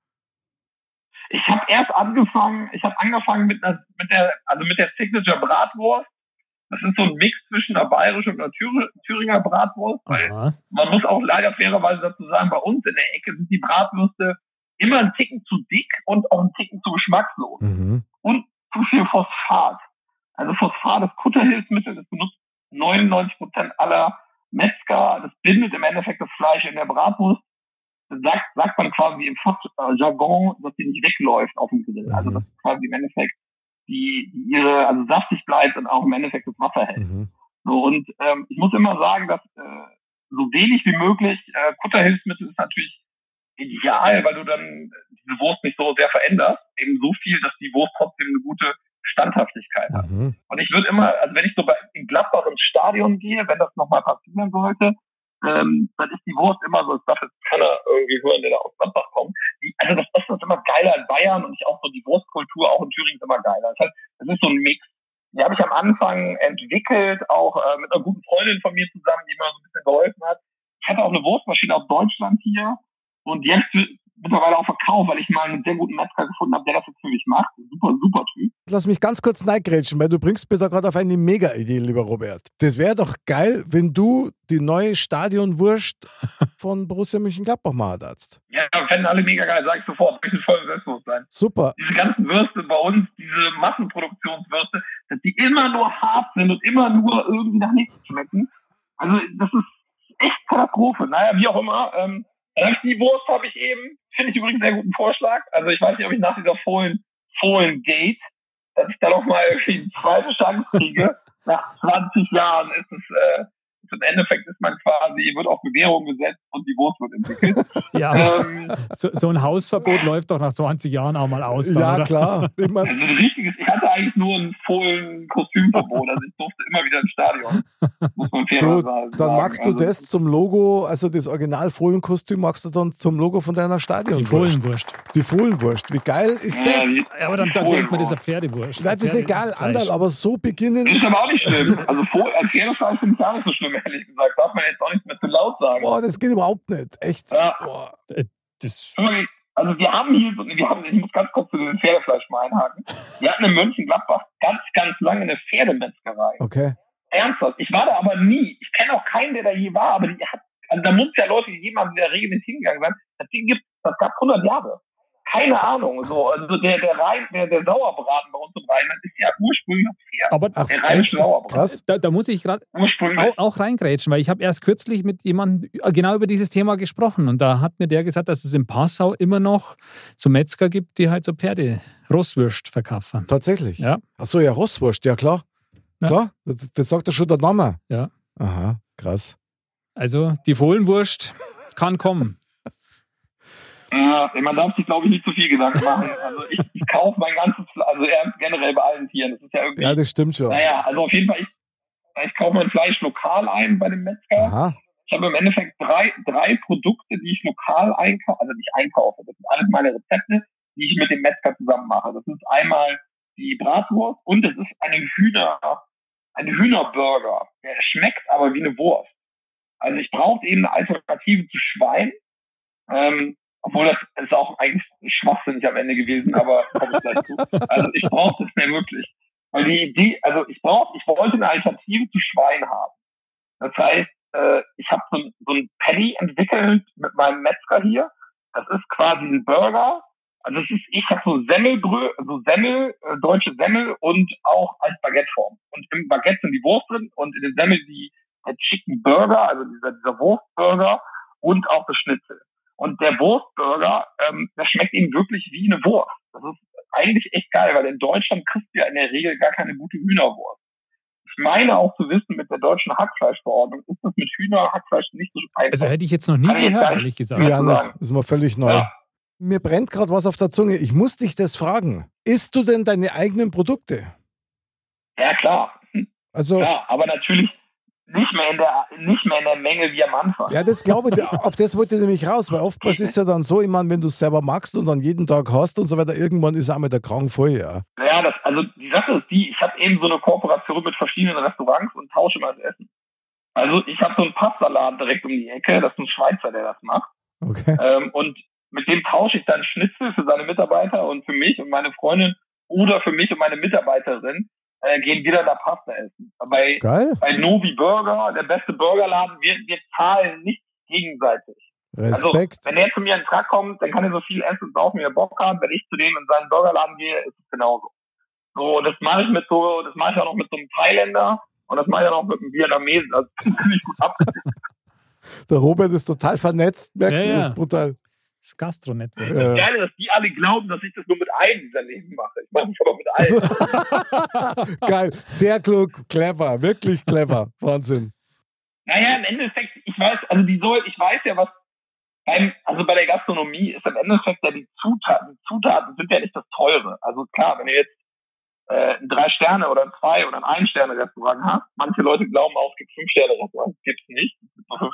Ich habe erst angefangen, ich habe angefangen mit, einer, mit der, also mit der Signature Bratwurst. Das ist so ein Mix zwischen einer bayerischen und einer Thüringer Bratwurst. Weil man muss auch leider fairerweise dazu sagen, bei uns in der Ecke sind die Bratwürste immer ein Ticken zu dick und auch ein Ticken zu geschmackslos. Mhm. Und zu viel Phosphat. Also Phosphat, das Kutterhilfsmittel, das benutzt 99 Prozent aller Metzger. Das bindet im Endeffekt das Fleisch in der Bratwurst sagt, sagt man quasi im Fachjargon, dass die nicht wegläuft auf dem Grill. Also, mhm. Also das ist quasi im Endeffekt die, die ihre, also saftig bleibt und auch im Endeffekt das Wasser hält. Mhm. So, und ähm, ich muss immer sagen, dass äh, so wenig wie möglich äh, Kutterhilfsmittel ist natürlich ideal, weil du dann diese Wurst nicht so sehr veränderst. Eben so viel, dass die Wurst trotzdem eine gute Standhaftigkeit hat. Mhm. Und ich würde immer, also wenn ich so bei, in Gladbach ins Stadion gehe, wenn das nochmal passieren sollte, ähm, dann ist die Wurst immer so, das jetzt keiner irgendwie hören, der da aus Gladbach kommt. Die, also das Essen ist immer geiler in Bayern und ich auch so die Wurstkultur auch in Thüringen ist immer geiler. Das heißt, es ist so ein Mix. Die habe ich am Anfang entwickelt, auch äh, mit einer guten Freundin von mir zusammen, die mir so ein bisschen geholfen hat. Ich hatte auch eine Wurstmaschine aus Deutschland hier und jetzt mittlerweile auch verkauft, weil ich mal einen sehr guten Metzger gefunden habe, der das jetzt für mich macht. Super, super Typ. Lass mich ganz kurz neigrätschen, weil du bringst mir da gerade auf eine Mega-Idee, lieber Robert. Das wäre doch geil, wenn du die neue Stadionwurst von Borussia Mönchengladbach mal darfst. Ja, fänden alle mega geil, sag ich sofort. Ich voll Selbstbewusstsein. Super. Diese ganzen Würste bei uns, diese Massenproduktionswürste, dass die immer nur hart sind und immer nur irgendwie nach nichts schmecken. Also das ist echt Katastrophe. Naja, wie auch immer. Ähm, die Wurst habe ich eben, finde ich übrigens einen sehr guten Vorschlag. Also ich weiß nicht, ob ich nach dieser Fohlen, Fohlen Gate, dass ich da noch mal irgendwie eine zweite Chance kriege. Nach 20 Jahren ist es äh, im Endeffekt ist man quasi, wird auf Bewährung gesetzt und die Wurst wird entwickelt. Ja, ähm, so, so, ein Hausverbot läuft doch nach 20 Jahren auch mal aus. Dann, ja, oder? klar. Ich also ein richtiges, ich hatte eigentlich nur ein Fohlen-Kostümverbot, also ich durfte immer wieder ins Stadion. Muss man fair du, sagen. Dann magst du also, das zum Logo, also das Original Fohlenkostüm magst du dann zum Logo von deiner Stadion. Die Fohlenwurst. Die Fohlenwurst. Wie geil ist ja, das? Die, ja, aber dann, dann denkt man, das ist eine Pferdewurst. Nein, das ist egal, Anderl, aber so beginnen. Das ist aber auch nicht schlimm. Also als Pferdefleisch finde ich auch nicht so schlimm, ehrlich gesagt. Darf man jetzt auch nicht mehr zu laut sagen. Boah, das geht überhaupt nicht. Echt. Ja. Boah. Äh, das also wir haben hier, so, wir haben, ich muss ganz kurz zu dem Pferdefleisch mal einhaken. Wir hatten in Mönchengladbach ganz, ganz lange eine Pferdemetzgerei. Okay. Ernsthaft. Ich war da aber nie. Ich kenne auch keinen, der da je war, aber die hat, also da muss ja Leute gegeben haben, die da regelmäßig hingegangen sind. Das Ding gibt, das gab 100 Jahre keine Ahnung. So, also der, der, Rhein, der, der Sauerbraten bei uns im Rheinland ist ja ursprünglich Pferd. Aber Ach, der rheinische Sauerbraten. Da, da, muss ich gerade auch, auch reingrätschen, weil ich habe erst kürzlich mit jemandem genau über dieses Thema gesprochen und da hat mir der gesagt, dass es in Passau immer noch so Metzger gibt, die halt so Pferde Rosswurst verkaufen. Tatsächlich? Ja. Achso, ja, Rosswurst, ja klar. Ja. Klar, das, das sagt ja schon der Name. Ja. Aha, krass. Also die Fohlenwurst kann kommen. Ja, man darf sich, glaube ich, nicht zu viel Gedanken machen. Also ich, ich kaufe mein ganzes, also eher generell bei allen Tieren. Das ist ja irgendwie. Ja, das stimmt schon. Naja, also auf jeden Fall, ich, ich kaufe mein Fleisch lokal ein bei dem Metzger. Aha. Ich habe im Endeffekt drei, drei Produkte, die ich lokal einkaufe, also nicht einkaufe. Das sind alles meine Rezepte, die ich mit dem Metzger zusammen mache. Das ist einmal die Bratwurst und es ist eine Hühner, ein Hühnerburger. Der schmeckt aber wie eine Wurst. Also ich brauche eben eine Alternative zu Schwein. Ähm, obwohl das ist auch eigentlich schwachsinnig am Ende gewesen, aber komme ich gleich zu. Also ich brauche das mehr wirklich. Weil die Idee, also ich brauche, ich wollte eine Alternative zu Schwein haben. Das heißt, äh, ich habe so, so ein Patty entwickelt mit meinem Metzger hier. Das ist quasi ein Burger. Also es ist, ich habe so Semmelbrö, so Semmel, äh, deutsche Semmel und auch als Baguetteform. Und im Baguette sind die Wurst drin und in den Semmel die der Chicken Burger, also dieser, dieser Wurstburger und auch das Schnitzel. Und der Wurstburger, ähm, das schmeckt ihm wirklich wie eine Wurst. Das ist eigentlich echt geil, weil in Deutschland kriegst du ja in der Regel gar keine gute Hühnerwurst. Ich meine auch zu wissen, mit der deutschen Hackfleischverordnung ist das mit Hühnerhackfleisch nicht so einfach. Also hätte ich jetzt noch nie gehört, ehrlich gesagt. Ja, nicht. Das ist mal völlig neu. Ja. Mir brennt gerade was auf der Zunge. Ich muss dich das fragen. Isst du denn deine eigenen Produkte? Ja, klar. Also, ja, aber natürlich nicht mehr in der nicht mehr in der Menge wie am Anfang. Ja, das glaube ich, auf das wollte ich nämlich raus, weil oftmals ist ja dann so, ich meine, wenn du es selber magst und dann jeden Tag hast und so weiter, irgendwann ist auch mit der Krank voll, ja. Ja, das, also die Sache ist die, ich habe eben so eine Kooperation mit verschiedenen Restaurants und tausche mal das Essen. Also ich habe so einen Pastaladen direkt um die Ecke, das ist ein Schweizer, der das macht. Okay. Ähm, und mit dem tausche ich dann Schnitzel für seine Mitarbeiter und für mich und meine Freundin oder für mich und meine Mitarbeiterin äh, gehen wieder da Pasta essen. Bei, Geil. bei Novi Burger, der beste Burgerladen, wir, wir zahlen nicht gegenseitig. Respekt. Also, wenn er zu mir in den Truck kommt, dann kann er so viel essen und saufen, wie er Bock hat. Wenn ich zu dem in seinen Burgerladen gehe, ist es genauso. So, das mache ich mit so, das mache ich auch noch mit so einem Thailänder und das mache ich auch noch mit einem Vietnamesen. Also ziemlich gut ab. Der Robert ist total vernetzt, merkst Ja, du, ja. das ist brutal. Das Gastro-Network. Das Ja. Geile, dass die alle glauben, dass ich das nur mit einem dieser Leben mache. Ich mache es aber mit allen. Also, geil, sehr klug, clever, wirklich clever, Wahnsinn. Naja, im Endeffekt, ich weiß, also die soll, ich weiß ja, was beim, also bei der Gastronomie ist im Endeffekt ja die Zutaten, die Zutaten sind ja nicht das Teure. Also klar, wenn ihr jetzt äh, ein drei Sterne oder ein zwei oder ein ein Sterne Restaurant habt, manche Leute glauben auch, es gibt fünf Sterne Restaurants, gibt's nicht, es gibt nur fünf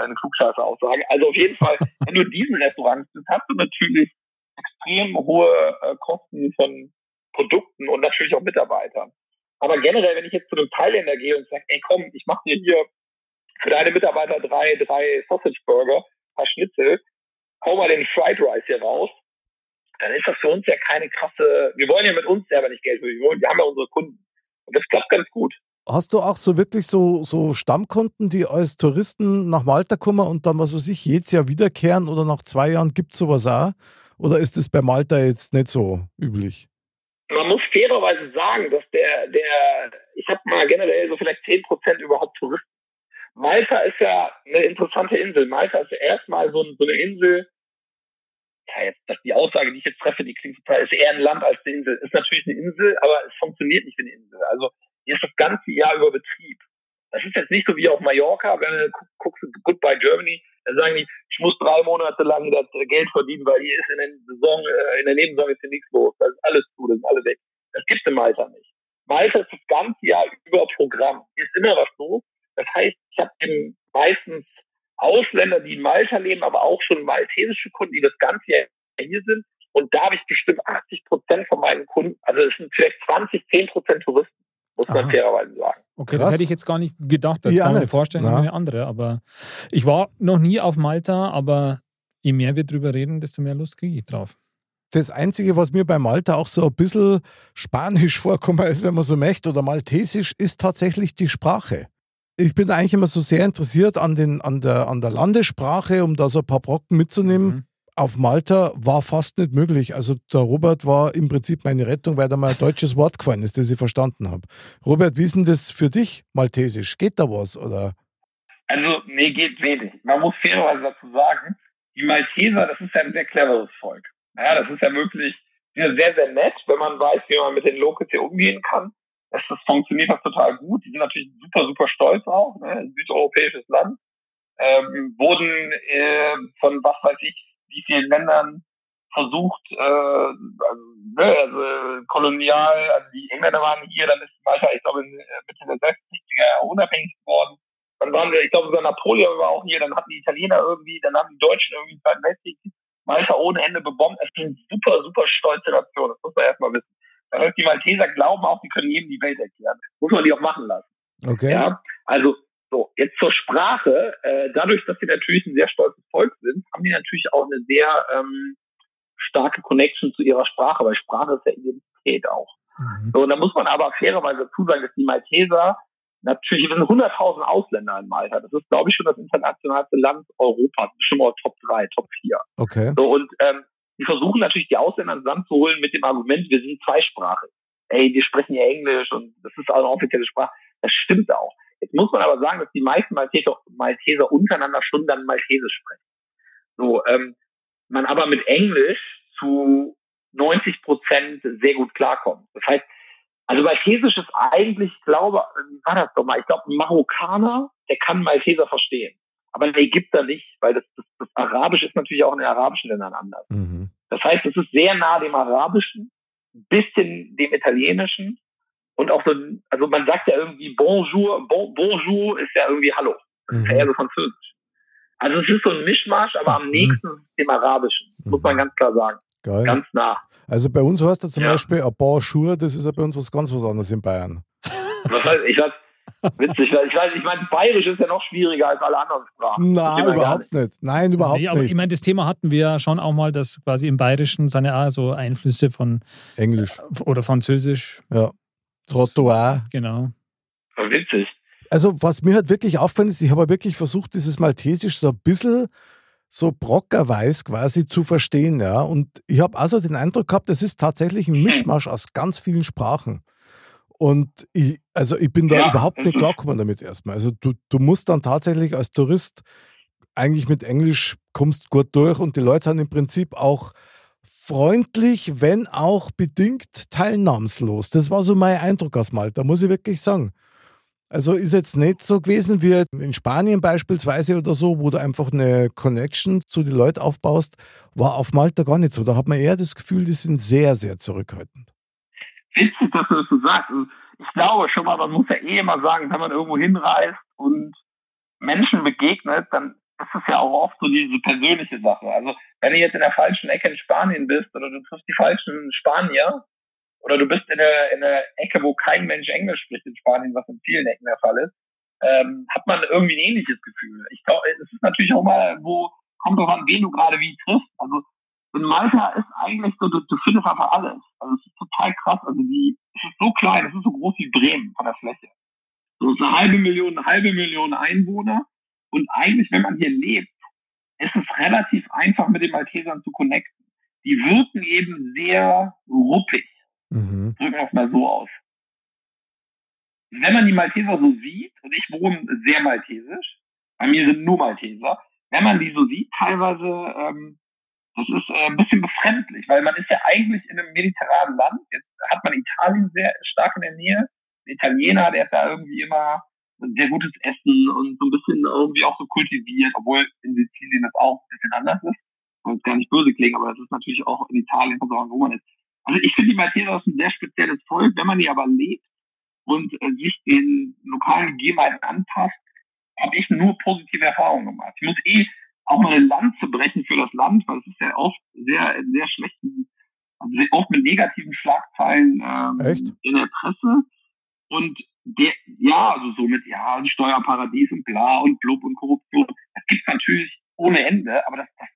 Keine klugscheiße Aussage. Also auf jeden Fall, wenn du in diesen Restaurants bist, hast du natürlich extrem hohe äh, Kosten von Produkten und natürlich auch Mitarbeitern. Aber generell, wenn ich jetzt zu einem Thailänder gehe und sage, ey komm, ich mache dir hier für deine Mitarbeiter drei, drei Sausage Burger, paar Schnitzel, hau mal den Fried Rice hier raus, dann ist das für uns ja keine krasse, wir wollen ja mit uns selber nicht Geld verdienen, wir wollen- wir haben ja unsere Kunden. Und das klappt ganz gut. Hast du auch so wirklich so, so Stammkunden, die als Touristen nach Malta kommen und dann, was weiß ich, jedes Jahr wiederkehren oder nach zwei Jahren gibt es sowas auch? Oder ist es bei Malta jetzt nicht so üblich? Man muss fairerweise sagen, dass der, der, ich habe mal generell so vielleicht 10% überhaupt Touristen. Malta ist ja eine interessante Insel. Malta ist ja erstmal so, so eine Insel, ja, jetzt, das, die Aussage, die ich jetzt treffe, die klingt total, ist eher ein Land als eine Insel. Ist natürlich eine Insel, aber es funktioniert nicht wie eine Insel. Also hier ist das ganze Jahr über Betrieb. Das ist jetzt nicht so wie auf Mallorca, wenn du gu- guckst, Goodbye Germany, da sagen die, ich muss drei Monate lang das Geld verdienen, weil hier ist in der Saison, äh, in der Nebensaison ist hier nichts los. Da ist alles zu, da sind alle weg. Das gibt's in Malta nicht. Malta ist das ganze Jahr über Programm. Hier ist immer was los. Das heißt, ich habe eben meistens Ausländer, die in Malta leben, aber auch schon maltesische Kunden, die das ganze Jahr hier sind. Und da habe ich bestimmt 80 Prozent von meinen Kunden, also es sind vielleicht 20, 10 Prozent Touristen, muss man Aha. fairerweise sagen. Okay, Krass. das hätte ich jetzt gar nicht gedacht. Das Ich kann man mir vorstellen, eine andere. Aber ich war noch nie auf Malta, aber je mehr wir drüber reden, desto mehr Lust kriege ich drauf. Das Einzige, was mir bei Malta auch so ein bisschen spanisch vorkommt, ist, wenn man so möchte, oder maltesisch, ist tatsächlich die Sprache. Ich bin eigentlich immer so sehr interessiert an, den, an, der, an der Landessprache, um da so ein paar Brocken mitzunehmen. Mhm. Auf Malta war fast nicht möglich. Also der Robert war im Prinzip meine Rettung, weil da mal ein deutsches Wort gefallen ist, das ich verstanden habe. Robert, wie ist denn das für dich, maltesisch? Geht da was? Oder? Also, nee, geht wenig. Man muss fairerweise dazu sagen, die Malteser, das ist ja ein sehr cleveres Volk. Naja, das ist ja wirklich sehr, sehr nett, wenn man weiß, wie man mit den Locals hier umgehen kann. Das, das funktioniert das total gut. Die sind natürlich super, super stolz auch, ne? Südeuropäisches Land. Ähm, wurden äh, von was weiß ich, wie vielen Ländern versucht, äh, also, ne, also kolonial, also die Engländer waren hier, dann ist Malta, ich glaube, in, äh, Mitte der 60er Jahre unabhängig geworden. Dann waren wir, ich glaube, sogar Napoleon war auch hier, dann hatten die Italiener irgendwie, dann haben die Deutschen irgendwie den Zweiten Weltkrieg Malta ohne Ende bebombt. Es ist eine super, super stolze Nation, das muss man erstmal wissen. Das heißt, die Malteser glauben auch, die können jedem die Welt erklären. Muss man die auch machen lassen. Okay. Ja, also so, jetzt zur Sprache. Äh, dadurch, dass sie natürlich ein sehr stolzes Volk sind, haben die natürlich auch eine sehr ähm, starke Connection zu ihrer Sprache, weil Sprache ist ja Identität auch. Mhm. So, und da muss man aber fairerweise dazu sagen, dass die Malteser natürlich, wir sind 100.000 Ausländer in Malta. Das ist, glaube ich, schon das internationalste Land Europas. Bestimmt mal Top 3, Top 4. Okay. So, und ähm, die versuchen natürlich, die Ausländer zusammenzuholen mit dem Argument, wir sind zweisprachig. Ey, wir sprechen ja Englisch und das ist auch eine offizielle Sprache. Das stimmt auch. Jetzt muss man aber sagen, dass die meisten Malteser, Malteser untereinander schon dann Maltesisch sprechen. So, ähm, man aber mit Englisch zu 90 Prozent sehr gut klarkommt. Das heißt, also Maltesisch ist eigentlich, ich glaube, wie war das doch mal? Ich glaube, ein Marokkaner, der kann Malteser verstehen. aber der Ägypter nicht, weil das, das, das Arabisch ist natürlich auch in den arabischen Ländern anders. Mhm. Das heißt, es ist sehr nah dem Arabischen, ein bisschen dem Italienischen und auch so, also man sagt ja irgendwie Bonjour, bon, Bonjour ist ja irgendwie Hallo. Das mhm. ist ja eher so französisch. Also es ist so ein Mischmasch, aber am mhm. nächsten mhm. dem Arabischen, muss man mhm. ganz klar sagen. Geil. Ganz nah. Also bei uns heißt er zum ja. Beispiel ein Bonjour, das ist ja bei uns was ganz was anderes in Bayern. Was heißt, ich weiß, Witzig, weil ich weiß, ich meine, Bayerisch ist ja noch schwieriger als alle anderen Sprachen. Nein, überhaupt nicht. nicht. Nein, überhaupt nee, aber nicht. Ich meine, das Thema hatten wir ja schon auch mal, dass quasi im Bayerischen seine so Einflüsse von Englisch oder Französisch. Ja. Trottoir. Genau. Witzig. Also, was mir halt wirklich auffällt, ist, ich habe wirklich versucht, dieses Maltesisch so ein bisschen so brockerweise quasi zu verstehen, ja. Und ich habe also den Eindruck gehabt, es ist tatsächlich ein Mischmasch aus ganz vielen Sprachen. Und ich, also ich bin da ja, überhaupt nicht klargekommen damit erstmal. Also du, du musst dann tatsächlich als Tourist eigentlich mit Englisch kommst gut durch und die Leute sind im Prinzip auch freundlich, wenn auch bedingt teilnahmslos. Das war so mein Eindruck aus Malta, muss ich wirklich sagen. Also ist jetzt nicht so gewesen wie in Spanien beispielsweise oder so, wo du einfach eine Connection zu den Leuten aufbaust, war auf Malta gar nicht so. Da hat man eher das Gefühl, die sind sehr, sehr zurückhaltend witzig, dass du das so sagst. Also ich glaube schon mal, man muss ja eh immer sagen, wenn man irgendwo hinreist und Menschen begegnet, dann ist es ja auch oft so diese persönliche Sache. Also wenn du jetzt in der falschen Ecke in Spanien bist oder du triffst die falschen Spanier oder du bist in der, in der Ecke, wo kein Mensch Englisch spricht in Spanien, was in vielen Ecken der Fall ist, ähm, hat man irgendwie ein ähnliches Gefühl. Ich glaube, es ist natürlich auch mal, wo kommt drauf an, wen du gerade wie triffst. Also in Malta ist eigentlich so, du, du findest einfach alles. Also es ist total krass. Also die, es ist so klein, es ist so groß wie Bremen von der Fläche. So ist eine halbe Million, eine halbe Million Einwohner. Und eigentlich, wenn man hier lebt, ist es relativ einfach mit den Maltesern zu connecten. Die wirken eben sehr ruppig. Mhm. Drücken wir es mal so aus. Wenn man die Malteser so sieht, und ich wohne sehr maltesisch, bei mir sind nur Malteser, wenn man die so sieht, teilweise ähm, das ist äh, ein bisschen befremdlich, weil man ist ja eigentlich in einem mediterranen Land. Jetzt hat man Italien sehr stark in der Nähe. Der Italiener, der ist da irgendwie immer sehr gutes Essen und so ein bisschen irgendwie auch so kultiviert, obwohl in Sizilien das auch ein bisschen anders ist. Es gar nicht böse klingen, aber das ist natürlich auch in Italien, wo man ist. Also ich finde die Malteser ist ein sehr spezielles Volk. Wenn man die aber lebt und äh, sich den lokalen Gegebenheiten anpasst, habe ich nur positive Erfahrungen gemacht. Ich muss eh auch mal ein Land zu brechen für das Land, weil es ist ja oft sehr, sehr schlechten, also oft mit negativen Schlagzeilen ähm, in der Presse. Und der, ja, also so mit, ja, Steuerparadies und bla und blub und Korruption. Das gibt's natürlich ohne Ende, aber das, das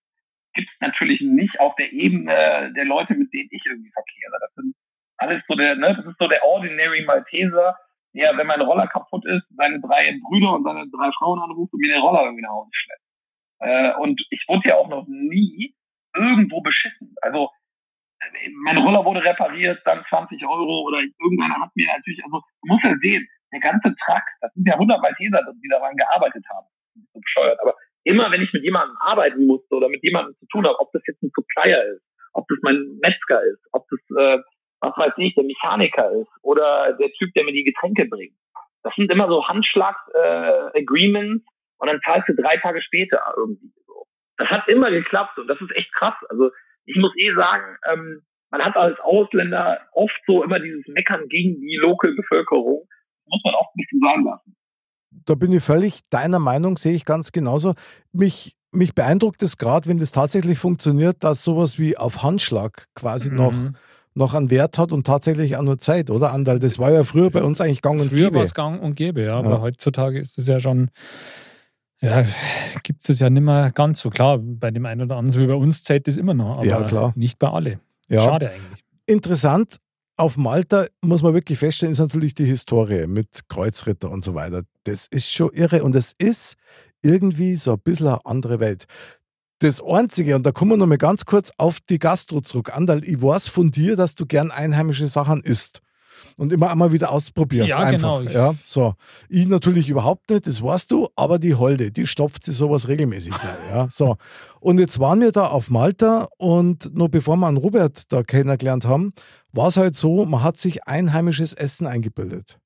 gibt's natürlich nicht auf der Ebene der Leute, mit denen ich irgendwie verkehre. Das sind alles so der, ne, das ist so der ordinary Malteser, der, wenn mein Roller kaputt ist, seine drei Brüder und seine drei Frauen anruft und mir den Roller irgendwie nach Hause schleppt. Äh, und ich wurde ja auch noch nie irgendwo beschissen. Also mein Roller wurde repariert, dann 20 Euro oder irgendeiner hat mir natürlich, also du musst ja sehen, der ganze Truck, das sind ja 100 Malteser, die daran gearbeitet haben. So bescheuert. Aber immer wenn ich mit jemandem arbeiten musste oder mit jemandem zu tun habe, ob das jetzt ein Supplier ist, ob das mein Metzger ist, ob das, äh, was weiß ich, der Mechaniker ist oder der Typ, der mir die Getränke bringt. Das sind immer so Handschlags-Agreements, äh, und dann zahlst du drei Tage später irgendwie so. Das hat immer geklappt und das ist echt krass. Also ich muss eh sagen, ähm, man hat als Ausländer oft so immer dieses Meckern gegen die Local-Bevölkerung. Muss man auch ein bisschen sagen lassen. Da bin ich völlig deiner Meinung, sehe ich ganz genauso. Mich, mich beeindruckt es gerade, wenn das tatsächlich funktioniert, dass sowas wie auf Handschlag quasi mhm. noch noch einen Wert hat und tatsächlich auch nur Zeit, oder Andal? Das war ja früher bei uns eigentlich gang und früher gäbe. Früher war es gang und gäbe, ja, aber ja. heutzutage ist es ja schon ja, gibt es ja nicht mehr ganz so klar. Bei dem einen oder anderen, so wie bei uns, zählt das immer noch, aber ja, klar. nicht bei alle. Ja. Schade eigentlich. Interessant, auf Malta muss man wirklich feststellen, ist natürlich die Historie mit Kreuzritter und so weiter. Das ist schon irre und es ist irgendwie so ein bisschen eine andere Welt. Das Einzige, und da kommen wir nochmal ganz kurz auf die Gastro zurück. Andal, ich weiß von dir, dass du gern einheimische Sachen isst und immer einmal wieder ausprobierst. Ja, einfach. genau. Ja, so. Ich natürlich überhaupt nicht, das weißt du, aber die Holde, die stopft sich sowas regelmäßig. ja, so. Und jetzt waren wir da auf Malta und noch bevor wir einen Robert da kennengelernt haben, war es halt so, man hat sich einheimisches Essen eingebildet.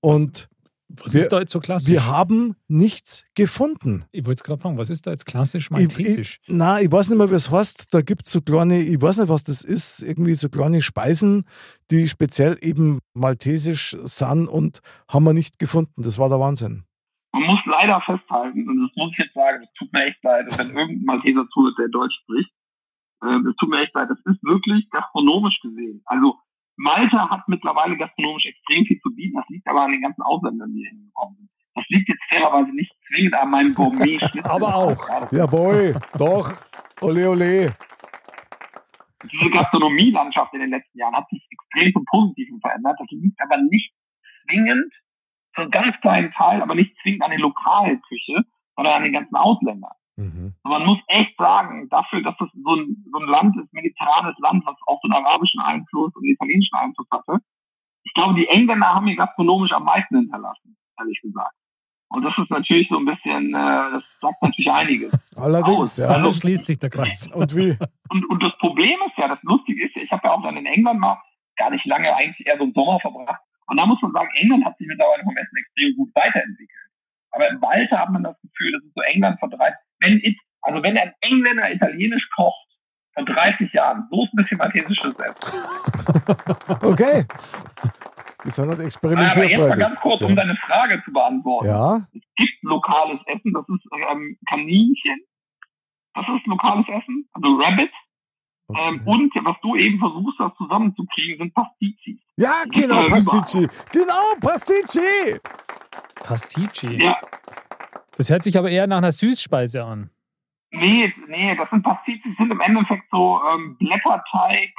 Und Was Wir- ist da jetzt so klassisch? Wir haben nichts gefunden. ich wollte gerade fragen, was ist da jetzt klassisch maltesisch? Ich, ich, nein, ich weiß nicht mehr, wie es heißt. Da gibt es so kleine, ich weiß nicht, was das ist, irgendwie so kleine Speisen, die speziell eben maltesisch sind und haben wir nicht gefunden. Das war der Wahnsinn. Man muss leider festhalten, und das muss ich jetzt sagen, es tut mir echt leid, wenn irgendein Malteser zuhört, der Deutsch spricht. Ähm, Es tut mir echt leid, das ist wirklich gastronomisch gesehen. Also Malta hat mittlerweile gastronomisch extrem viel zu bieten. Das liegt aber an den ganzen Ausländern, die hier hingekommen sind. Das liegt jetzt fairerweise nicht zwingend an meinem gourmet Aber auch. Jawohl, doch. Ole, ole. Diese Gastronomielandschaft in den letzten Jahren hat sich extrem zum Positiven verändert. Das liegt aber nicht zwingend, zu einem ganz kleinen Teil, aber nicht zwingend an der lokalen Küche, sondern an den ganzen Ausländern. Mhm. Und man muss echt sagen, dafür, dass das so ein, so ein Land ist, mediterranes Land, was auch so einen arabischen Einfluss und einen italienischen Einfluss hatte. Ich glaube, die Engländer haben hier gastronomisch am meisten hinterlassen, ehrlich gesagt. Und das ist natürlich so ein bisschen, äh, das sagt natürlich einiges. Allerdings, Aus. ja. Also schließt sich der Kreis. Und wie? Und, und das Problem ist ja, das Lustige ist ja, ich habe ja auch dann in England mal gar nicht lange eigentlich eher so einen Sommer verbracht. Und da muss man sagen, England hat sich mittlerweile vom Essen extrem gut weiterentwickelt. Aber im Walter hat man das Gefühl, das ist so England vor 30, wenn ich, also wenn ein Engländer Italienisch kocht, vor 30 Jahren, so ist ein bisschen maltesisches Essen. Okay. Die sind halt Aber jetzt mal experimentierfreudig. ganz kurz, um Ja. deine Frage zu beantworten. ja, Es gibt lokales Essen, das ist ähm, Kaninchen. Das ist lokales Essen, also Rabbit. Ähm, okay. und was du eben versuchst, das zusammenzukriegen, sind Pastizis. Ja, genau, ja. Pasticci. Genau, Pasticci. Pasticci. Ja, Das hört sich aber eher nach einer Süßspeise an. Nee, nee, das sind Pastizis, sind im Endeffekt so ähm, Blätterteig,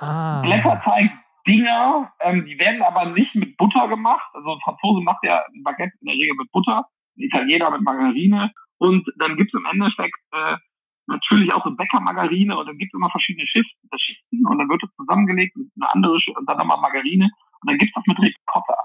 Ah. Blätterteig-Dinger. Ähm, die werden aber nicht mit Butter gemacht. Also ein Franzose macht ja ein Baguette in der Regel mit Butter, ein Italiener mit Margarine. Und dann gibt's im Endeffekt äh, natürlich auch so Bäckermargarine und dann gibt's immer verschiedene Schichten, äh, Schichten und dann wird es zusammengelegt und eine andere und dann nochmal Margarine und dann gibt's das mit Ricotta.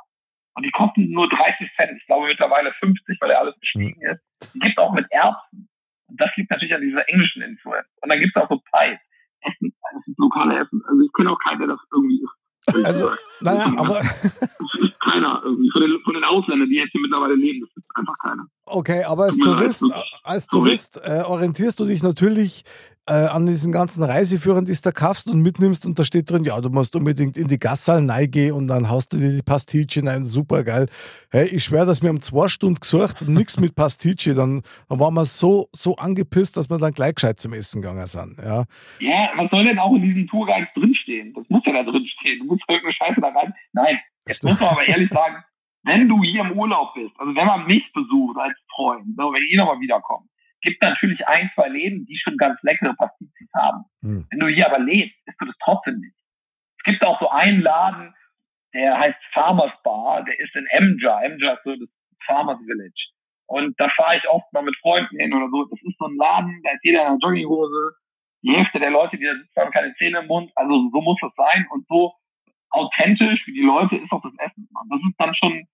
Und die kosten nur 30 Cent. Ich glaube mittlerweile 50, weil ja alles gestiegen ist. Die gibt's auch mit Erbsen. Und das liegt natürlich an dieser englischen Influence. Und dann gibt's auch so Pies. Essen, das ist lokale Essen. Also ich kenne auch keinen, der das irgendwie isst. Also, naja, aber Das ist keiner irgendwie. Von den, von den Ausländern, die jetzt hier mittlerweile leben, das ist einfach keiner. okay, aber als Tourist, als. Tourist äh, orientierst du dich natürlich äh, an diesen ganzen Reiseführern, die du da kaufst und mitnimmst und da steht drin, ja, du musst unbedingt in die Gassal gehen und dann haust du dir die Pasticci rein, super geil. Hey, ich schwöre, dass wir um zwei Stunden gesucht und nichts mit Pasticci, dann, dann waren wir so, so angepisst, dass wir dann gleich gescheit zum Essen gegangen sind. Ja. Ja, was soll denn auch in diesen Tourguides drinstehen? Das muss ja da drinstehen. Du musst irgendeine Scheiße da rein. Nein, jetzt muss man aber ehrlich sagen, wenn du hier im Urlaub bist, also wenn man mich besucht als Freund, wenn ihr nochmal wiederkommt, gibt natürlich ein, zwei Läden, die schon ganz leckere Pastizis haben. Hm. Wenn du hier aber lebst, isst du das trotzdem nicht. Es gibt auch so einen Laden, der heißt Farmers Bar, der ist in Emja. Emja ist so das Farmers Village. Und da fahre ich oft mal mit Freunden hin oder so. Das ist so ein Laden, da ist jeder in einer Jogginghose. Die Hälfte der Leute, die da sitzen, haben keine Zähne im Mund. Also so muss es sein. Und so authentisch wie die Leute ist auch das Essen. Und das ist dann schon,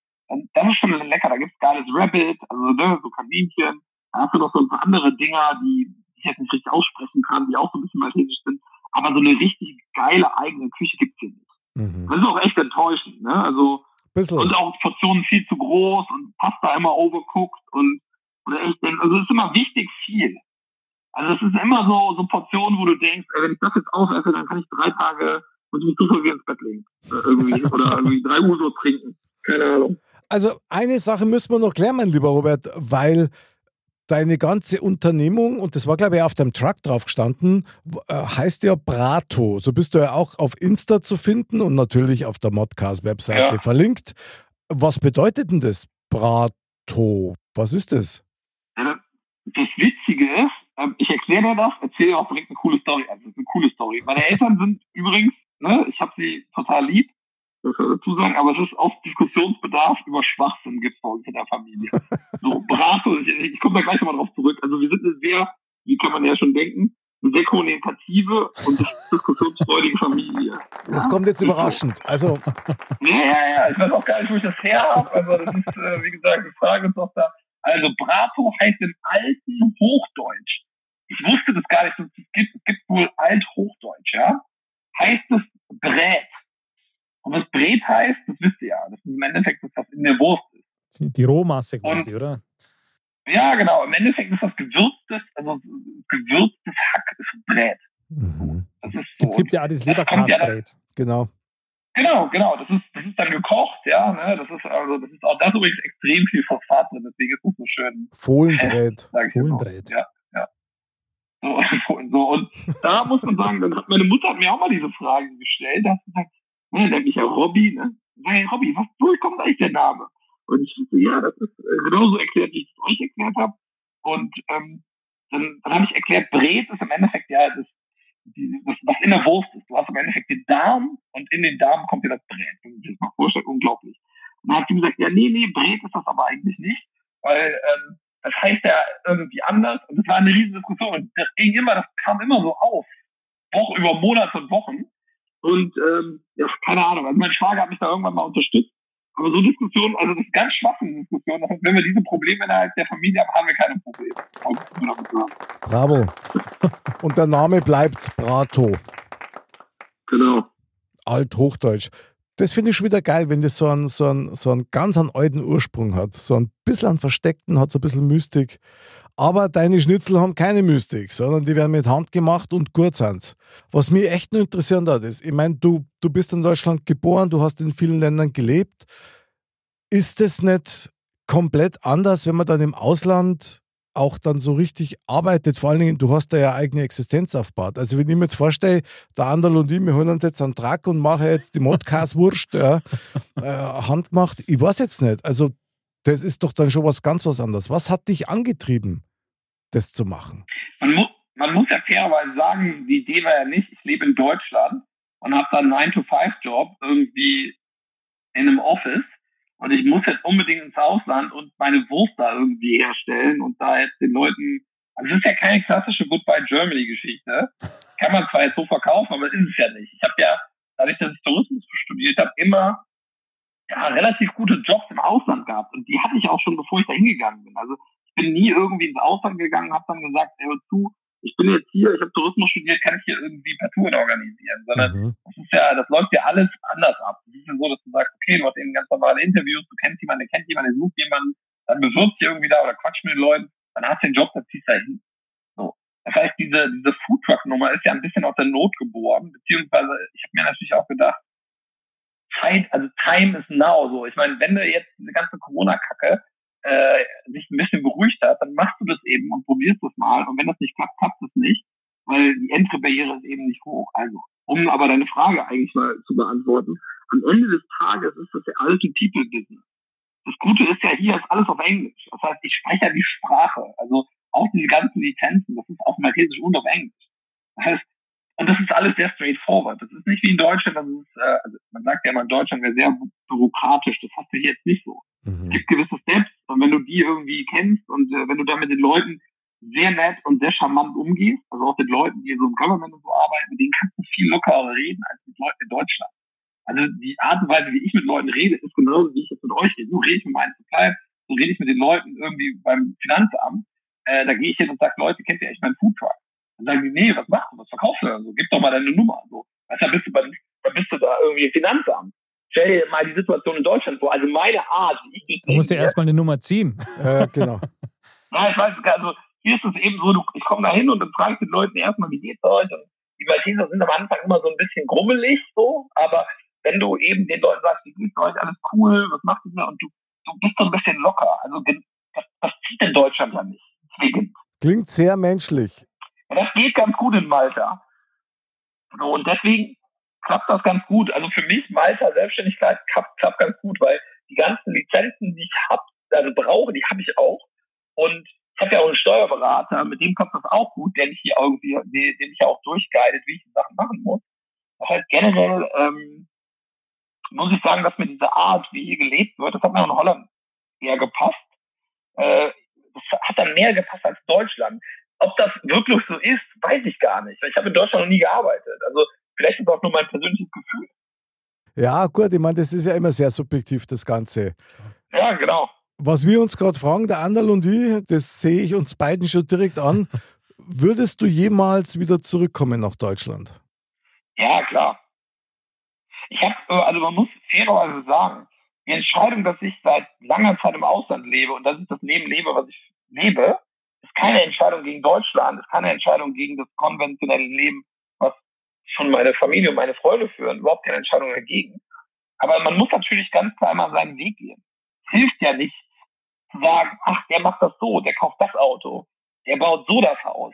das ist schon lecker. Da gibt's geiles Rabbit, also ne, so Kaninchen. Da hast du noch so ein paar andere Dinger, die ich jetzt nicht richtig aussprechen kann, die auch so ein bisschen maltesisch sind. Aber so eine richtig geile eigene Küche gibt's hier nicht. Mhm. Das ist auch echt enttäuschend, ne? Also, Bisschen. und auch Portionen viel zu groß und Pasta immer overcooked und, und echt, also es ist immer wichtig viel. Also es ist immer so, so Portionen, wo du denkst, ey, wenn ich das jetzt aufesse, dann kann ich drei Tage und mich super ins Bett legen. Oder irgendwie, oder irgendwie drei Uhr so trinken. Keine Ahnung. Also eine Sache müssen wir noch klären, mein lieber Robert, weil deine ganze Unternehmung, und das war glaube ich auf deinem Truck drauf gestanden, äh, heißt ja Brato. So bist du ja auch auf Insta zu finden und natürlich auf der Modcast-Webseite Ja. verlinkt. Was bedeutet denn das Brato? Was ist das? Das, Witzige ist, ähm, ich erkläre dir das, erzähle dir auch direkt eine coole Story. Also, eine coole Story. Meine Eltern sind übrigens, ne, ich habe sie total lieb, das dazu sagen, aber es ist auch Diskussionsbedarf über Schwachsinn gibt bei uns in der Familie. so, Brato, ich, ich komme da gleich nochmal drauf zurück. Also, wir sind eine sehr, wie kann man ja schon denken, eine sehr kommunikative und diskussionsfreudige Familie. Das kommt jetzt überraschend. Also, Ja, ja, ja. Ich weiß auch gar nicht, wo ich das her habe. Also das ist, äh, wie gesagt, die Frage ist doch da. Also Brato heißt im alten Hochdeutsch. Ich wusste das gar nicht, es gibt. Es gibt wohl Althochdeutsch, ja. Heißt es Brät. Und was Bret heißt, das wisst ihr ja. Das ist im Endeffekt das, was in der Wurst ist. Die Rohmasse quasi, Und- oder? Ja, genau. Im Endeffekt ist das gewürztes, also gewürztes Hack ist Brät. Mhm. Das ist so. Es gibt ja auch das ja Leberkasbrät. Genau. Genau, genau. Das ist, das ist dann gekocht, ja. Ne? Das ist also, das ist auch das ist übrigens extrem viel Phosphat drin, deswegen ist es so schön. Fohlenbrät. Fohlenbrät. Ja, ja. So, so, und da muss man sagen, meine Mutter hat mir auch mal diese Frage gestellt, da hat sie gesagt, ne, nennt mich ja Robby, ne? Ich, Robby, was, woher kommt eigentlich der Name? Und ich dachte, ja, das ist äh, genauso erklärt, wie ich es euch erklärt habe. Und ähm, dann, dann habe ich erklärt, Bret ist im Endeffekt ja das, die, das, was in der Wurst ist. Du hast im Endeffekt den Darm und in den Darm kommt dir das Brät. Das mal vorstellt, unglaublich. Und dann hat sie gesagt, ja, nee, nee, Bret ist das aber eigentlich nicht, weil ähm, das heißt ja irgendwie anders. Und das war eine riesige Diskussion. Und das ging immer, das kam immer so auf. Woche über Monate und Wochen. Und ähm, ja, keine Ahnung. Also mein Schwager hat mich da irgendwann mal unterstützt. Aber so Diskussionen, also das ist ganz schwachsinnige Diskussion. Das heißt, wenn wir diese Probleme innerhalb der Familie haben, haben wir keine Probleme. Bravo. Und der Name bleibt Brato. Genau. Althochdeutsch. Das finde ich schon wieder geil, wenn das so einen, so, einen, so einen ganz einen alten Ursprung hat. So ein bisschen einen versteckten, hat so ein bisschen Mystik. Aber deine Schnitzel haben keine Mystik, sondern die werden mit Hand gemacht und gut sind. Was mich echt nur interessieren hat, ist, ich meine, du, du bist in Deutschland geboren, du hast in vielen Ländern gelebt. Ist es nicht komplett anders, wenn man dann im Ausland auch dann so richtig arbeitet? Vor allen Dingen, du hast da ja eigene Existenz aufgebaut. Also wenn ich mir jetzt vorstelle, der Anderl und ich, wir holen uns jetzt einen Truck und machen jetzt die Modcast-Wurst, ja, äh, handgemacht. Ich weiß jetzt nicht. Also das ist doch dann schon was ganz was anderes. Was hat dich angetrieben, das zu machen? Man, mu man muss ja fairerweise sagen, die Idee war ja nicht, ich lebe in Deutschland und habe dann einen 9-to-5-Job irgendwie in einem Office und ich muss jetzt unbedingt ins Ausland und meine Wurst da irgendwie herstellen und da jetzt den Leuten, also es ist ja keine klassische Goodbye Germany Geschichte. Kann man zwar jetzt so verkaufen, aber ist es ja nicht. Ich habe ja, dadurch, dass ich Tourismus studiert habe, immer ja, relativ gute Jobs im Ausland gehabt und die hatte ich auch schon, bevor ich da hingegangen bin. Also ich bin nie irgendwie ins Ausland gegangen, habe dann gesagt, ey, hör zu, ich bin jetzt hier, ich habe Tourismus studiert, kann ich hier irgendwie per Touren organisieren, sondern Mhm. das ist ja, das läuft ja alles anders ab. Ja so, dass du sagst, okay, du hast eben ganz normale Interviews, du kennst jemanden, der kennt jemanden, der sucht jemanden, dann bewirbst du irgendwie da oder quatscht mit den Leuten, dann hast du den Job, dann ziehst du da hin. So. Das heißt, diese, diese Foodtruck-Nummer ist ja ein bisschen aus der Not geboren, beziehungsweise ich habe mir natürlich auch gedacht, Zeit, also Time is now. So, ich meine, wenn du jetzt diese ganze Corona-Kacke äh, sich ein bisschen beruhigt hat, dann machst du das eben und probierst das mal. Und wenn das nicht klappt, klappt es nicht, weil die Entry-Barriere ist eben nicht hoch. Also, um aber deine Frage eigentlich mal zu beantworten, am Ende des Tages ist das ja alles ein People-Business. Das Gute ist ja, hier ist alles auf Englisch. Das heißt, ich spreche ja die Sprache. Also auch diese ganzen Lizenzen, das ist auf Maltesisch und auf Englisch. Das heißt, und das ist alles sehr straightforward. Das ist nicht wie in Deutschland, das ist, äh, also man sagt ja immer, in Deutschland wäre sehr bürokratisch. Das hast du hier jetzt nicht so. Es Mhm. gibt gewisse Steps und wenn du die irgendwie kennst und äh, wenn du da mit den Leuten sehr nett und sehr charmant umgehst, also auch mit Leuten, die so im Government und so arbeiten, mit denen kannst du viel lockerer reden als mit Leuten in Deutschland. Also die Art und Weise, wie ich mit Leuten rede, ist genauso, wie ich jetzt mit euch rede. So rede ich mit meinen Supply, so rede ich mit den Leuten irgendwie beim Finanzamt. Äh, da gehe ich hin und sage, Leute, kennt ihr echt meinen Foodtruck? Dann sagen die, nee, was machst du, was verkaufst du denn? So, gib doch mal deine Nummer. So, weißt, du, dann bist du, bei, dann bist du da irgendwie im Finanzamt. Stell dir mal die Situation in Deutschland vor. Also meine Art, wie ich das Du musst ja sehe, erstmal eine Nummer ziehen. Ja, genau. ja, ich weiß, also hier ist es eben so, du, ich komme da hin und dann frage ich den Leuten erstmal, wie geht's euch? Und die Malteser sind am Anfang immer so ein bisschen grummelig, so, aber wenn du eben den Leuten sagst, wie geht's euch, alles cool, was macht ihr? Und du, du bist so ein bisschen locker. Also das, das zieht in Deutschland ja nicht. Deswegen. Klingt sehr menschlich. Und das geht ganz gut in Malta. So, und deswegen klappt das ganz gut. Also für mich, Malta Selbstständigkeit klappt, klappt ganz gut, weil die ganzen Lizenzen, die ich habe, also brauche, die habe ich auch. Und ich habe ja auch einen Steuerberater, mit dem klappt das auch gut, der mich hier irgendwie, den den ich ja auch durchguidet, wie ich die Sachen machen muss. Das heißt, generell ähm, muss ich sagen, dass mir diese Art, wie hier gelebt wird, das hat mir in Holland eher gepasst. Äh, das hat dann mehr gepasst als Deutschland. Ob das wirklich so ist, weiß ich gar nicht. Ich habe in Deutschland noch nie gearbeitet. Also vielleicht ist auch nur mein persönliches Gefühl. Ja, gut, ich meine, das ist ja immer sehr subjektiv, das Ganze. Ja, genau. Was wir uns gerade fragen, der Anderl und ich, das sehe ich uns beiden schon direkt an. Würdest du jemals wieder zurückkommen nach Deutschland? Ja, klar. Ich habe, also man muss fairerweise sagen, die Entscheidung, dass ich seit langer Zeit im Ausland lebe und dass ich das Leben lebe, was ich lebe, ist keine Entscheidung gegen Deutschland, ist keine Entscheidung gegen das konventionelle Leben, was schon meine Familie und meine Freunde führen, überhaupt keine Entscheidung dagegen. Aber man muss natürlich ganz klar mal seinen Weg gehen. Es hilft ja nicht zu sagen, ach, der macht das so, der kauft das Auto, der baut so das Haus.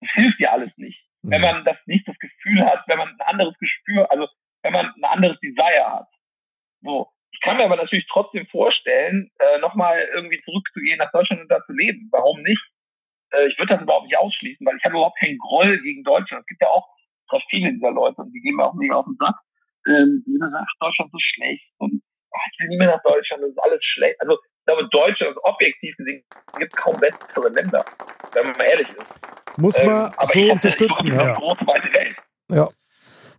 Das hilft ja alles nicht. Wenn man das nicht das Gefühl hat, wenn man ein anderes Gespür, also wenn man ein anderes Desire hat. So. Ich kann mir aber natürlich trotzdem vorstellen, äh, nochmal irgendwie zurückzugehen nach Deutschland und da zu leben. Warum nicht? Äh, ich würde das überhaupt nicht ausschließen, weil ich habe überhaupt keinen Groll gegen Deutschland. Es gibt ja auch sehr viele dieser Leute und die gehen mir auch mega auf den Sack. Ähm, die sagen, Deutschland ist so schlecht und ach, ich will nie mehr nach Deutschland, das ist alles schlecht. Also ich glaube, Deutschland ist objektiv gesehen, gibt kaum bessere Länder, wenn man mal ehrlich ist. Muss man ähm, so unterstützen, ja. Ja.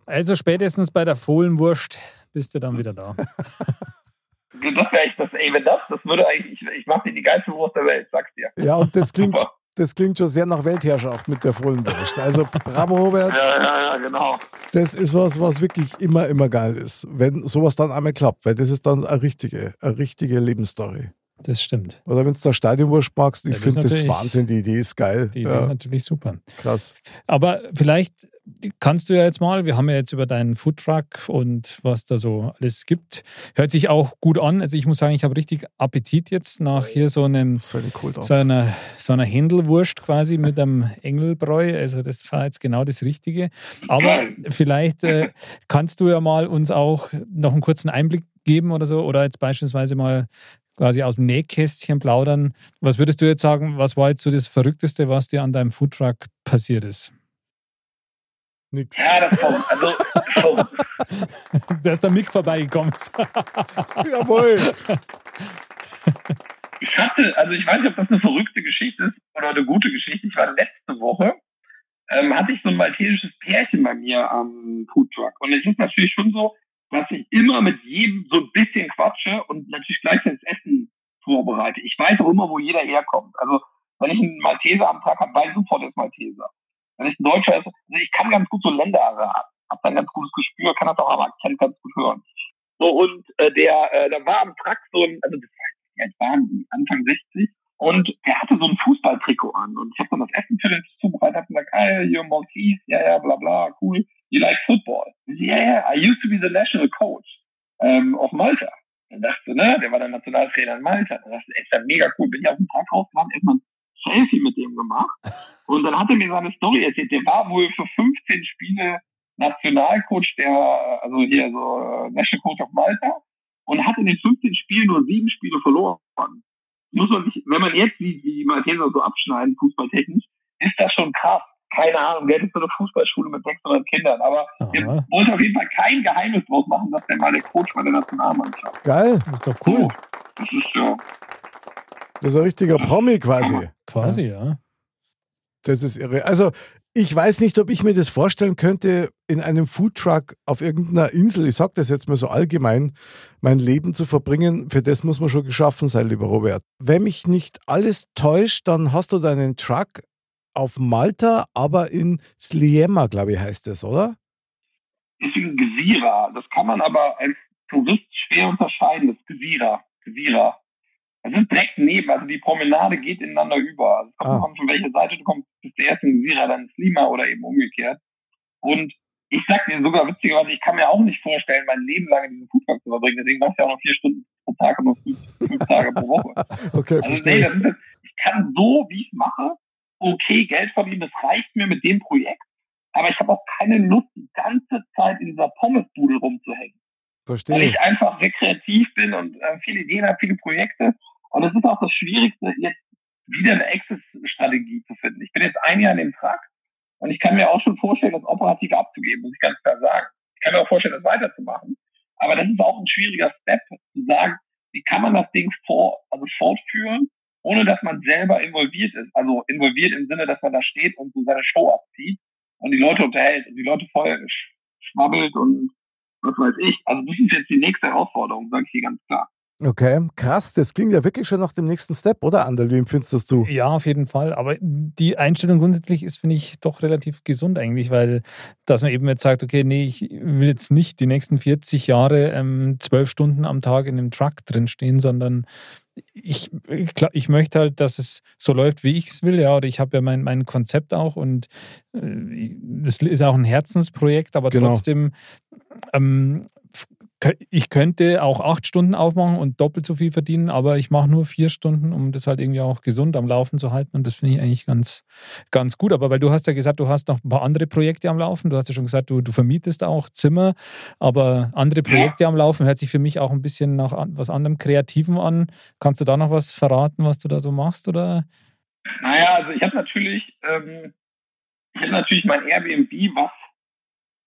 Also spätestens bei der Fohlenwurst bist du dann wieder da. das wäre echt das, ey, wenn das, das würde eigentlich, ich, ich mache dir die geilste Wurst der Welt, sag's dir. Ja, und das klingt, das klingt schon sehr nach Weltherrschaft mit der Fohlenwurst. Also bravo, Robert. Ja, ja, ja, genau. Das ist was, was wirklich immer, immer geil ist, wenn sowas dann einmal klappt, weil das ist dann eine richtige, eine richtige Lebensstory. Das stimmt. Oder wenn du da Stadionwurst magst, ich ja, finde das Wahnsinn, die Idee ist geil. Die Idee ja. ist natürlich super. Krass. Aber vielleicht kannst du ja jetzt mal, wir haben ja jetzt über deinen Foodtruck und was da so alles gibt. Hört sich auch gut an. Also ich muss sagen, ich habe richtig Appetit jetzt nach hier so einem so, so einer, so einer Händelwurst quasi mit einem Engelbräu. Also das war jetzt genau das Richtige. Aber vielleicht äh, kannst du ja mal uns auch noch einen kurzen Einblick geben oder so oder jetzt beispielsweise mal quasi aus dem Nähkästchen plaudern. Was würdest du jetzt sagen, was war jetzt so das Verrückteste, was dir an deinem Foodtruck passiert ist? Nix. Ja, das kommt. Also, da ist der Mick vorbeigekommen. Jawohl. Ich hatte, also ich weiß nicht, ob das eine verrückte Geschichte ist oder eine gute Geschichte. Ich war letzte Woche, ähm, hatte ich so ein maltesisches Pärchen bei mir am Foodtruck. Und es ist natürlich schon so, dass ich immer mit jedem so ein bisschen quatsche und natürlich gleichzeitig das Essen vorbereite. Ich weiß auch immer, wo jeder herkommt. Also wenn ich einen Malteser am Tag habe, weiß ich sofort, das Malteser. Wenn ich ein Deutscher ist, also ich kann ganz gut so Länder ab, hab dann ganz gutes Gespür, kann das auch aber Akzent ganz gut hören. So, und äh, der, äh, da war am Tag so ein, also das alt waren die, Anfang 60, und der hatte so ein Fußballtrikot an. Und ich habe dann das Essen für den zubereitet, hab gesagt, hey, you're Maltese, ja, ja, bla, bla, cool. You like football? Yeah, I used to be the national coach ähm, of Malta. Dann dachte, ne, der war der Nationaltrainer in Malta. Dann dachte, ist ja mega cool. Bin ich auf dem Tag rausgefahren, erstmal ein Selfie mit dem gemacht. Und dann hat er mir seine Story erzählt. Der war wohl für 15 Spiele Nationalcoach der, also hier so äh, National Coach of Malta und hat in den 15 Spielen nur sieben Spiele verloren. Muss man sich, wenn man jetzt sieht, wie die Malteser so abschneiden, fußballtechnisch, ist das schon krass. Keine Ahnung, der ist so eine Fußballschule mit 600 Kindern, aber der wollte auf jeden Fall kein Geheimnis draus machen, dass der mal der Coach bei der Nationalmannschaft. Geil, das ist doch cool. So, das ist ja. Das ist ein richtiger Promi quasi. Quasi, ja. Das ist irre. Also, ich weiß nicht, ob ich mir das vorstellen könnte, in einem Foodtruck auf irgendeiner Insel, ich sage das jetzt mal so allgemein, mein Leben zu verbringen. Für das muss man schon geschaffen sein, lieber Robert. Wenn mich nicht alles täuscht, dann hast du deinen Truck auf Malta, aber in Sliema, glaube ich, heißt das, oder? Ist in Gesira. Das kann man aber als Tourist schwer unterscheiden. Das ist Gesira. Gesira. Es ist direkt neben, also die Promenade geht ineinander über. Also es kommt ah. von welcher Seite du kommst, bist du erst in Sira, dann ins Lima oder eben umgekehrt. Und ich sag dir sogar witzigerweise, ich kann mir auch nicht vorstellen, mein Leben lang in diesem Foodpark zu verbringen. Deswegen machst du ja auch noch vier Stunden pro Tag und nur fünf, fünf Tage pro Woche. okay, also, verstehe. Nee, das ist, ich kann so, wie ich es mache, okay Geld verdienen, das reicht mir mit dem Projekt. Aber ich habe auch keine Lust, die ganze Zeit in dieser Pommesbude rumzuhängen. Verstehe. Weil ich einfach sehr kreativ bin und äh, viele Ideen habe, viele Projekte. Und es ist auch das Schwierigste, jetzt wieder eine Access-Strategie zu finden. Ich bin jetzt ein Jahr in dem Trakt und ich kann mir auch schon vorstellen, das operativ abzugeben, muss ich ganz klar sagen. Ich kann mir auch vorstellen, das weiterzumachen. Aber das ist auch ein schwieriger Step, zu sagen, wie kann man das Ding vor, also fortführen, ohne dass man selber involviert ist. Also involviert im Sinne, dass man da steht und so seine Show abzieht und die Leute unterhält und die Leute voll schwabbelt und was weiß ich. Also das ist jetzt die nächste Herausforderung, sage ich hier ganz klar. Okay, krass. Das klingt ja wirklich schon nach dem nächsten Step, oder Andal? Wie empfindest das du? Ja, auf jeden Fall. Aber die Einstellung grundsätzlich ist, finde ich, doch relativ gesund eigentlich, weil dass man eben jetzt sagt, okay, nee, ich will jetzt nicht die nächsten 40 Jahre ähm, zwölf Stunden am Tag in einem Truck drinstehen, sondern ich, ich, ich, möchte halt, dass es so läuft, wie ich es will, ja, oder ich habe ja mein, mein Konzept auch und äh, das ist auch ein Herzensprojekt, aber genau. trotzdem ähm, ich könnte auch acht Stunden aufmachen und doppelt so viel verdienen, aber ich mache nur vier Stunden, um das halt irgendwie auch gesund am Laufen zu halten. Und das finde ich eigentlich ganz, ganz gut. Aber weil du hast ja gesagt, du hast noch ein paar andere Projekte am Laufen. Du hast ja schon gesagt, du, du vermietest auch Zimmer, aber andere Projekte ja. am Laufen hört sich für mich auch ein bisschen nach was anderem Kreativen an. Kannst du da noch was verraten, was du da so machst? Oder? Naja, also ich habe natürlich, ähm, ich habe natürlich mein Airbnb, was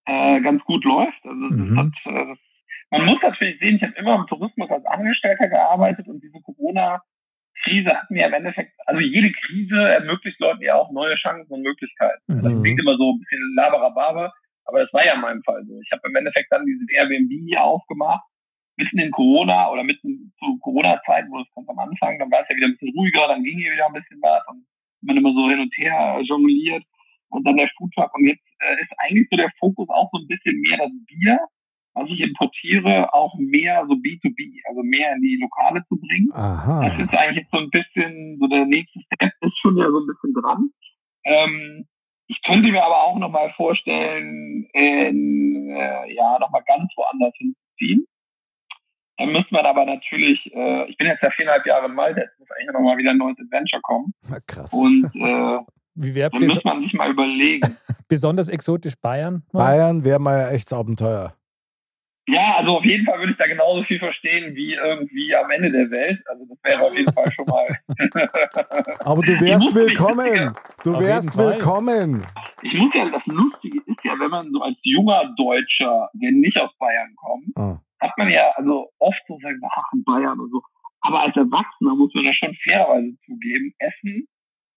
äh, ganz gut läuft. Also mhm. das, hat, äh, das man muss natürlich sehen, ich habe immer im Tourismus als Angestellter gearbeitet und diese Corona-Krise hat mir im Endeffekt, also jede Krise ermöglicht Leuten ja auch neue Chancen und Möglichkeiten. Mhm. Das klingt immer so ein bisschen laberababe, aber das war ja in meinem Fall so. Ich habe im Endeffekt dann dieses Airbnb hier aufgemacht, mitten in Corona oder mitten zu Corona-Zeiten, wo es ganz am Anfang, dann war es ja wieder ein bisschen ruhiger, dann ging hier wieder ein bisschen was und man immer so hin und her jongliert und dann der Foodtruck und jetzt äh, ist eigentlich so der Fokus auch so ein bisschen mehr das Bier was ich importiere, auch mehr so B2B, also mehr in die Lokale zu bringen. Aha. Das ist eigentlich so ein bisschen, so der nächste Step ist schon ja so ein bisschen dran. Ähm, ich könnte mir aber auch nochmal vorstellen, in, äh, ja, nochmal ganz woanders hinzuziehen. Dann müsste man aber natürlich, äh, ich bin jetzt ja viereinhalb Jahre in Malta, jetzt muss eigentlich nochmal wieder ein neues Adventure kommen. Na, krass. Und äh, Wie wär dann muss man sich mal überlegen. Besonders exotisch Bayern? Bayern wäre mal ja echt Abenteuer. Ja, also auf jeden Fall würde ich da genauso viel verstehen wie irgendwie am Ende der Welt. Also das wäre auf jeden Fall schon mal. Aber du wärst willkommen. Du wärst willkommen. Ich muss ja, das Lustige ist ja, wenn man so als junger Deutscher, der nicht aus Bayern kommt, ah. hat man ja also oft so sagen, ach, in Bayern und so. Aber als Erwachsener muss man ja schon fairerweise zugeben, Essen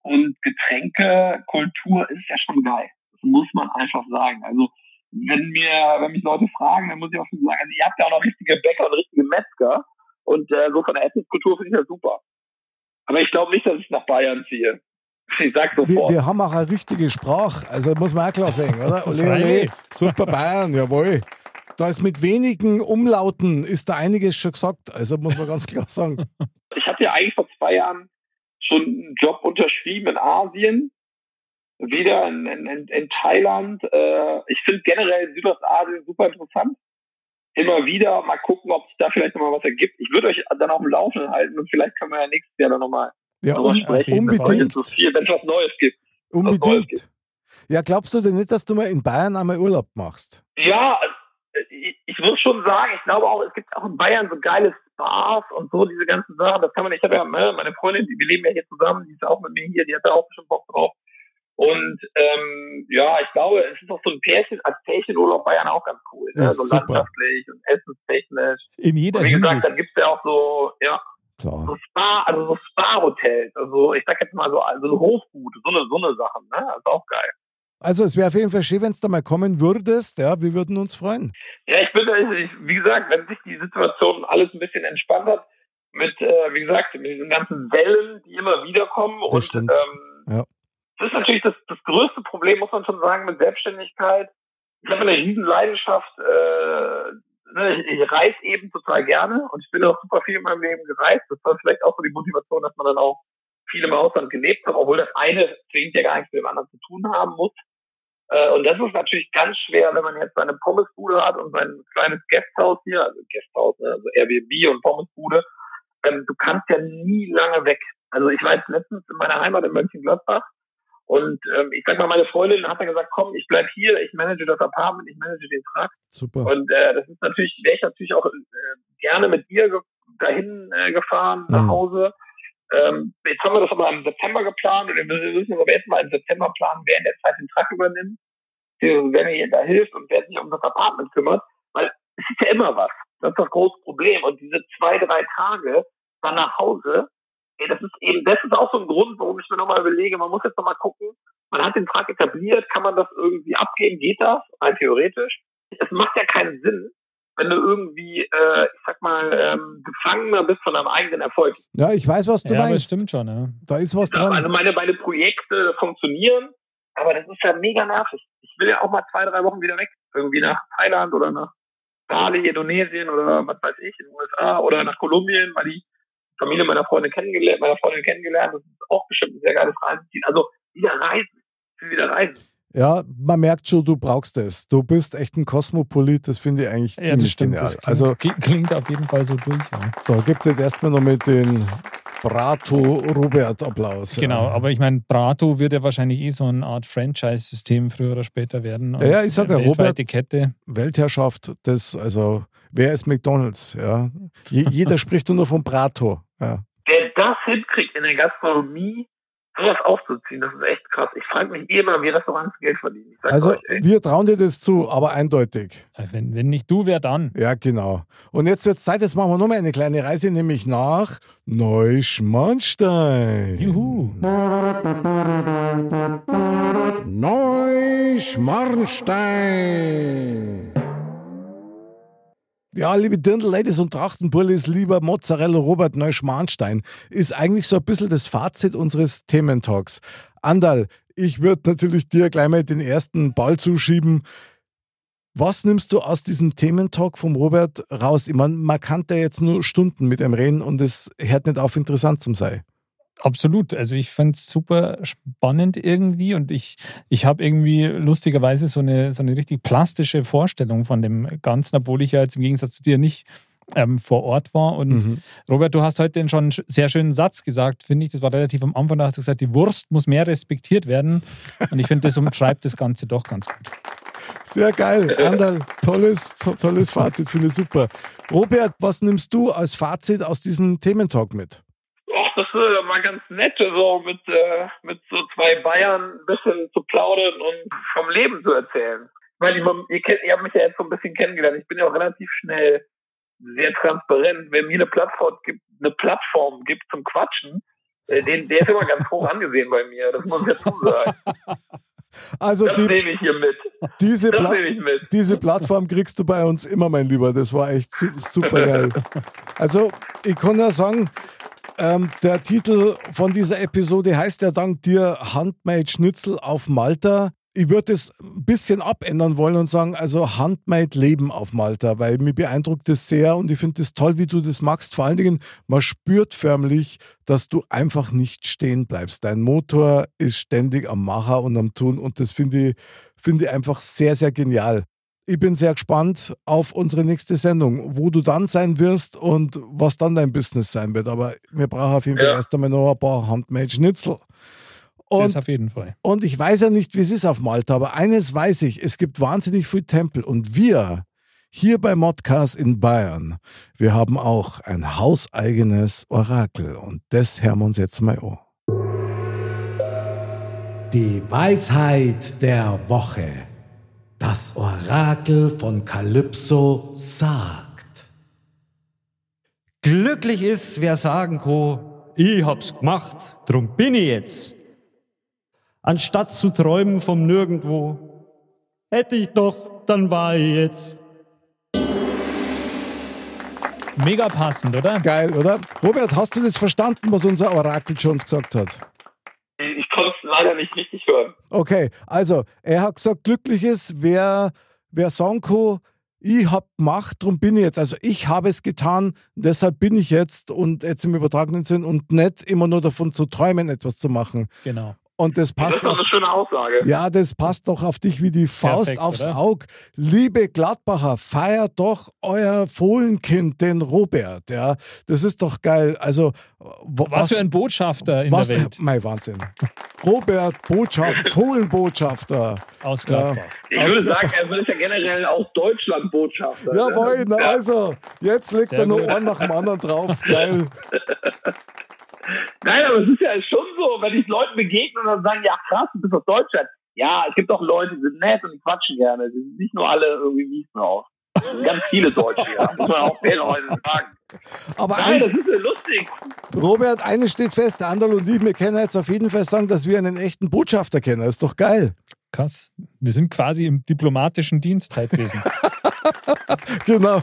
und Getränke, Kultur ist ja schon geil. Das muss man einfach sagen. Also wenn mir, wenn mich Leute fragen, dann muss ich auch schon sagen, also ihr habt ja auch noch richtige Bäcker und richtige Metzger. Und äh, so von der Essenskultur finde ich das super. Aber ich glaube nicht, dass ich nach Bayern ziehe. Ich sag sofort. Wir, wir haben auch eine richtige Sprache, also muss man auch klar sagen, oder? Ole, ole, super Bayern, jawohl. Da ist mit wenigen Umlauten ist da einiges schon gesagt, also muss man ganz klar sagen. Ich hatte ja eigentlich vor zwei Jahren schon einen Job unterschrieben in Asien wieder in, in, in Thailand. Äh, ich finde generell Südostasien super interessant. Immer wieder mal gucken, ob sich da vielleicht nochmal was ergibt. Ich würde euch dann auf dem Laufenden halten und vielleicht können wir ja nächstes Jahr dann nochmal ja, um, sprechen. Unbedingt. Wenn es was Neues gibt. Unbedingt. Neues gibt. Ja, glaubst du denn nicht, dass du mal in Bayern einmal Urlaub machst? Ja, ich, ich muss schon sagen, ich glaube auch, es gibt auch in Bayern so geile Spas und so, diese ganzen Sachen. Das kann man, ich habe ja, ne, meine Freundin, wir leben ja hier zusammen, die ist auch mit mir hier, die hat da auch schon Bock drauf. Und ähm, ja, ich glaube, es ist auch so ein Pärchen, als Pärchenurlaub Bayern auch ganz cool. Ne? So super. landschaftlich und essenstechnisch. In jeder und wie gesagt, Hinsicht. dann gibt es ja auch so, ja, Klar. so Spa, also so Spa-Hotels. Also ich sag jetzt mal so, also eine Hofbude, so eine, so eine Sachen, ne? Das ist auch geil. Also es wäre auf jeden Fall schön, wenn es da mal kommen würdest, ja, wir würden uns freuen. Ja, ich bin, ich, wie gesagt, wenn sich die Situation alles ein bisschen entspannt hat, mit, äh, wie gesagt, mit diesen ganzen Wellen, die immer wieder kommen das und stimmt. Ähm, ja das ist natürlich das, das größte Problem, muss man schon sagen, mit Selbstständigkeit. Ich habe eine riesen Leidenschaft, äh, ne, ich, ich reise eben total gerne und ich bin auch super viel in meinem Leben gereist. Das war vielleicht auch so die Motivation, dass man dann auch viel im Ausland gelebt hat, obwohl das eine zwingend ja gar nichts mit dem anderen zu tun haben muss. Äh, und das ist natürlich ganz schwer, wenn man jetzt seine Pommesbude hat und sein kleines Gasthaus hier, also Gasthaus, ne, also Airbnb und Pommesbude. Ähm, du kannst ja nie lange weg. Also ich jetzt letztens in meiner Heimat in Mönchengladbach und ähm, ich sag mal, meine Freundin hat dann gesagt, komm, ich bleib hier, ich manage das Apartment, ich manage den Truck. Super. Und äh, das ist natürlich, wäre ich natürlich auch äh, gerne mit ihr ge dahin äh, gefahren, nach mhm. Hause. Ähm, jetzt haben wir das aber im September geplant und wir müssen uns aber erstmal im September planen, wer in der Zeit den Truck übernimmt, wer mir da hilft und wer sich um das Apartment kümmert. Weil es ist ja immer was. Das ist das große Problem. Und diese zwei, drei Tage dann nach Hause, Ey, das ist eben, das ist auch so ein Grund, warum ich mir nochmal überlege, man muss jetzt nochmal gucken, man hat den Vertrag etabliert, kann man das irgendwie abgeben, geht das? Rein theoretisch. Es macht ja keinen Sinn, wenn du irgendwie, äh, ich sag mal, ähm, Gefangener bist von deinem eigenen Erfolg. Ja, ich weiß, was du ja, meinst. Das stimmt schon, ja. Da ist was Ja, dran. also meine, meine Projekte funktionieren, aber das ist ja mega nervig. Ich will ja auch mal zwei, drei Wochen wieder weg. Irgendwie nach Thailand oder nach Bali, Indonesien oder was weiß ich, in den USA oder nach Kolumbien, weil die Familie meiner Freundin kennengelernt, meiner Freundin kennengelernt. Das ist auch bestimmt ein sehr geiles Reiseziel. Also wieder reisen. Wieder reisen. Ja, man merkt schon, du brauchst es. Du bist echt ein Kosmopolit, das finde ich eigentlich Ja, ziemlich stimmt. genial. Das klingt, Also klingt- auf jeden Fall so durch. Ja. da gibt es jetzt erstmal noch mit den Brato-Robert-Applaus. Genau, Ja. aber ich meine, Brato wird ja wahrscheinlich eh so eine Art Franchise-System früher oder später werden. Ja, ja, ich sag ja, Robert- Kette. Weltherrschaft, das, also, wer ist McDonalds? Ja. Je, jeder spricht nur von Brato. Ja. Wer das hinkriegt in der Gastronomie, sowas aufzuziehen, das ist echt krass. Ich frage mich immer, wie Restaurants Geld verdienen. Also, euch, wir trauen dir das zu, aber eindeutig. Wenn, wenn nicht du, wer dann? Ja, genau. Und jetzt wird es Zeit, jetzt machen wir nochmal eine kleine Reise, nämlich nach Neuschmarnstein. Juhu. Neuschmarnstein. Ja, liebe Dirndl-Ladies und Trachtenbullis, lieber Mozzarella Robert Neuschmarnstein, ist eigentlich so ein bisschen das Fazit unseres Thementalks. Andal, ich würde natürlich dir gleich mal den ersten Ball zuschieben. Was nimmst du aus diesem Thementalk vom Robert raus? Ich meine, man kann da jetzt nur Stunden mit ihm reden und es hört nicht auf, interessant zu sein. Absolut. Also ich fand es super spannend irgendwie und ich, ich habe irgendwie lustigerweise so eine, so eine richtig plastische Vorstellung von dem Ganzen, obwohl ich ja jetzt im Gegensatz zu dir nicht ähm, vor Ort war. Und Mhm. Robert, du hast heute schon einen sehr schönen Satz gesagt, finde ich. Das war relativ am Anfang, da hast du gesagt, die Wurst muss mehr respektiert werden. Und ich finde, das umschreibt das Ganze doch ganz gut. Sehr geil. Andal, tolles, to tolles Fazit, finde ich super. Robert, was nimmst du als Fazit aus diesem Thementalk mit? Ach, das war ganz nett, so mit, äh, mit so zwei Bayern ein bisschen zu plaudern und vom Leben zu erzählen. Ich meine, ihr, kennt, ihr habt mich ja jetzt so ein bisschen kennengelernt. Ich bin ja auch relativ schnell sehr transparent. Wenn mir eine Plattform gibt, eine Plattform gibt zum Quatschen, äh, den, der ist immer ganz hoch angesehen bei mir. Das muss ich dazu sagen. Also Das die, nehme ich hier mit. diese, Pla ich mit. diese Plattform kriegst du bei uns immer, mein Lieber. Das war echt su super geil. Also ich kann ja sagen, ähm, der Titel von dieser Episode heißt ja dank dir Handmade Schnitzel auf Malta. Ich würde es ein bisschen abändern wollen und sagen, also Handmade Leben auf Malta, weil mir beeindruckt das sehr und ich finde es toll, wie du das magst. Vor allen Dingen, man spürt förmlich, dass du einfach nicht stehen bleibst. Dein Motor ist ständig am Macher und am Tun und das finde ich, finde ich einfach sehr, sehr genial. Ich bin sehr gespannt auf unsere nächste Sendung, wo du dann sein wirst und was dann dein Business sein wird. Aber wir brauchen auf jeden Fall Ja. erst einmal noch ein paar Handmade Schnitzel. das Und auf jeden Fall. und ich weiß ja nicht, wie es ist auf Malta, aber eines weiß ich, es gibt wahnsinnig viele Tempel und wir hier bei Modcast in Bayern, wir haben auch ein hauseigenes Orakel und das hören wir uns jetzt mal an. Die Weisheit der Woche. Das Orakel von Kalypso sagt. Glücklich ist, wer sagen kann, ich hab's gemacht, drum bin ich jetzt. Anstatt zu träumen vom Nirgendwo, hätte ich doch, dann war ich jetzt. Mega passend, oder? Geil, oder? Robert, hast du jetzt verstanden, was unser Orakel schon uns gesagt hat? Leider nicht richtig hören. Okay, also er hat gesagt, glücklich ist, wer, wer sagen kann, ich hab gemacht, darum bin ich jetzt. Also ich habe es getan, deshalb bin ich jetzt und jetzt im übertragenen Sinn und nicht immer nur davon zu träumen, etwas zu machen. Genau. Und das Das passt ist doch auf, eine schöne Aussage. ja, das passt doch auf dich wie die Faust Perfekt, aufs oder? Auge. Liebe Gladbacher, feiert doch euer Fohlenkind, den Robert. Ja, das ist doch geil. Also w- Was, für ein Botschafter in was, der Welt Mein Wahnsinn. Robert Botschafter, Fohlenbotschafter. aus Gladbach. Ich würde sagen, er ist ja generell aus Deutschland Botschafter. Jawohl, na Ja. also, jetzt legt Sehr er noch gut. einen nach dem anderen drauf. Geil. Nein, aber es ist ja schon so, wenn ich Leuten begegne und dann sagen, ja krass, du bist aus Deutschland. Ja, es gibt auch Leute, die sind nett und die quatschen gerne. Die sind nicht nur alle irgendwie. Es sind ganz viele Deutsche, ja. Muss man auch fairerweise sagen. Aber Nein, das eins, ist ja lustig. Robert, eines steht fest, der Anderl und ich, wir können jetzt auf jeden Fall sagen, dass wir einen echten Botschafter kennen. Das ist doch geil. Krass. Wir sind quasi im diplomatischen Dienst halt gewesen. genau.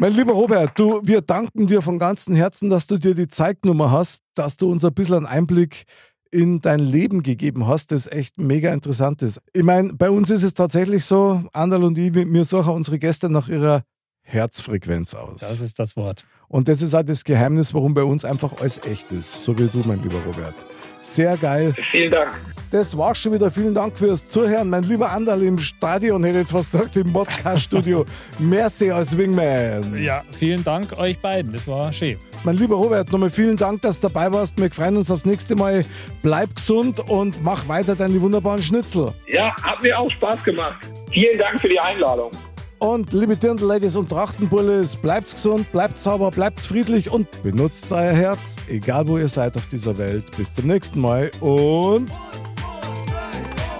Mein lieber Robert, du, wir danken dir von ganzem Herzen, dass du dir die Zeignummer hast, dass du uns ein bisschen einen Einblick in dein Leben gegeben hast, das echt mega interessant ist. Ich meine, bei uns ist es tatsächlich so, Andal und ich, wir suchen unsere Gäste nach ihrer Herzfrequenz aus. Das ist das Wort. Und das ist halt das Geheimnis, warum bei uns einfach alles echt ist. So wie du, mein lieber Robert. Sehr geil. Vielen Dank. Das war's schon wieder. Vielen Dank fürs Zuhören. Mein lieber Andal im Stadion, hätte jetzt was gesagt, im Podcast-Studio. Merci als Wingman. Ja, vielen Dank euch beiden. Das war schön. Mein lieber Robert, nochmal vielen Dank, dass du dabei warst. Wir freuen uns aufs nächste Mal. Bleib gesund und mach weiter deine wunderbaren Schnitzel. Ja, hat mir auch Spaß gemacht. Vielen Dank für die Einladung. Und liebe Dirndl-Ladies und Trachtenbullis, bleibt gesund, bleibt sauber, bleibt friedlich und benutzt euer Herz, egal wo ihr seid auf dieser Welt. Bis zum nächsten Mal und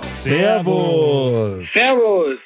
Servus. Servus.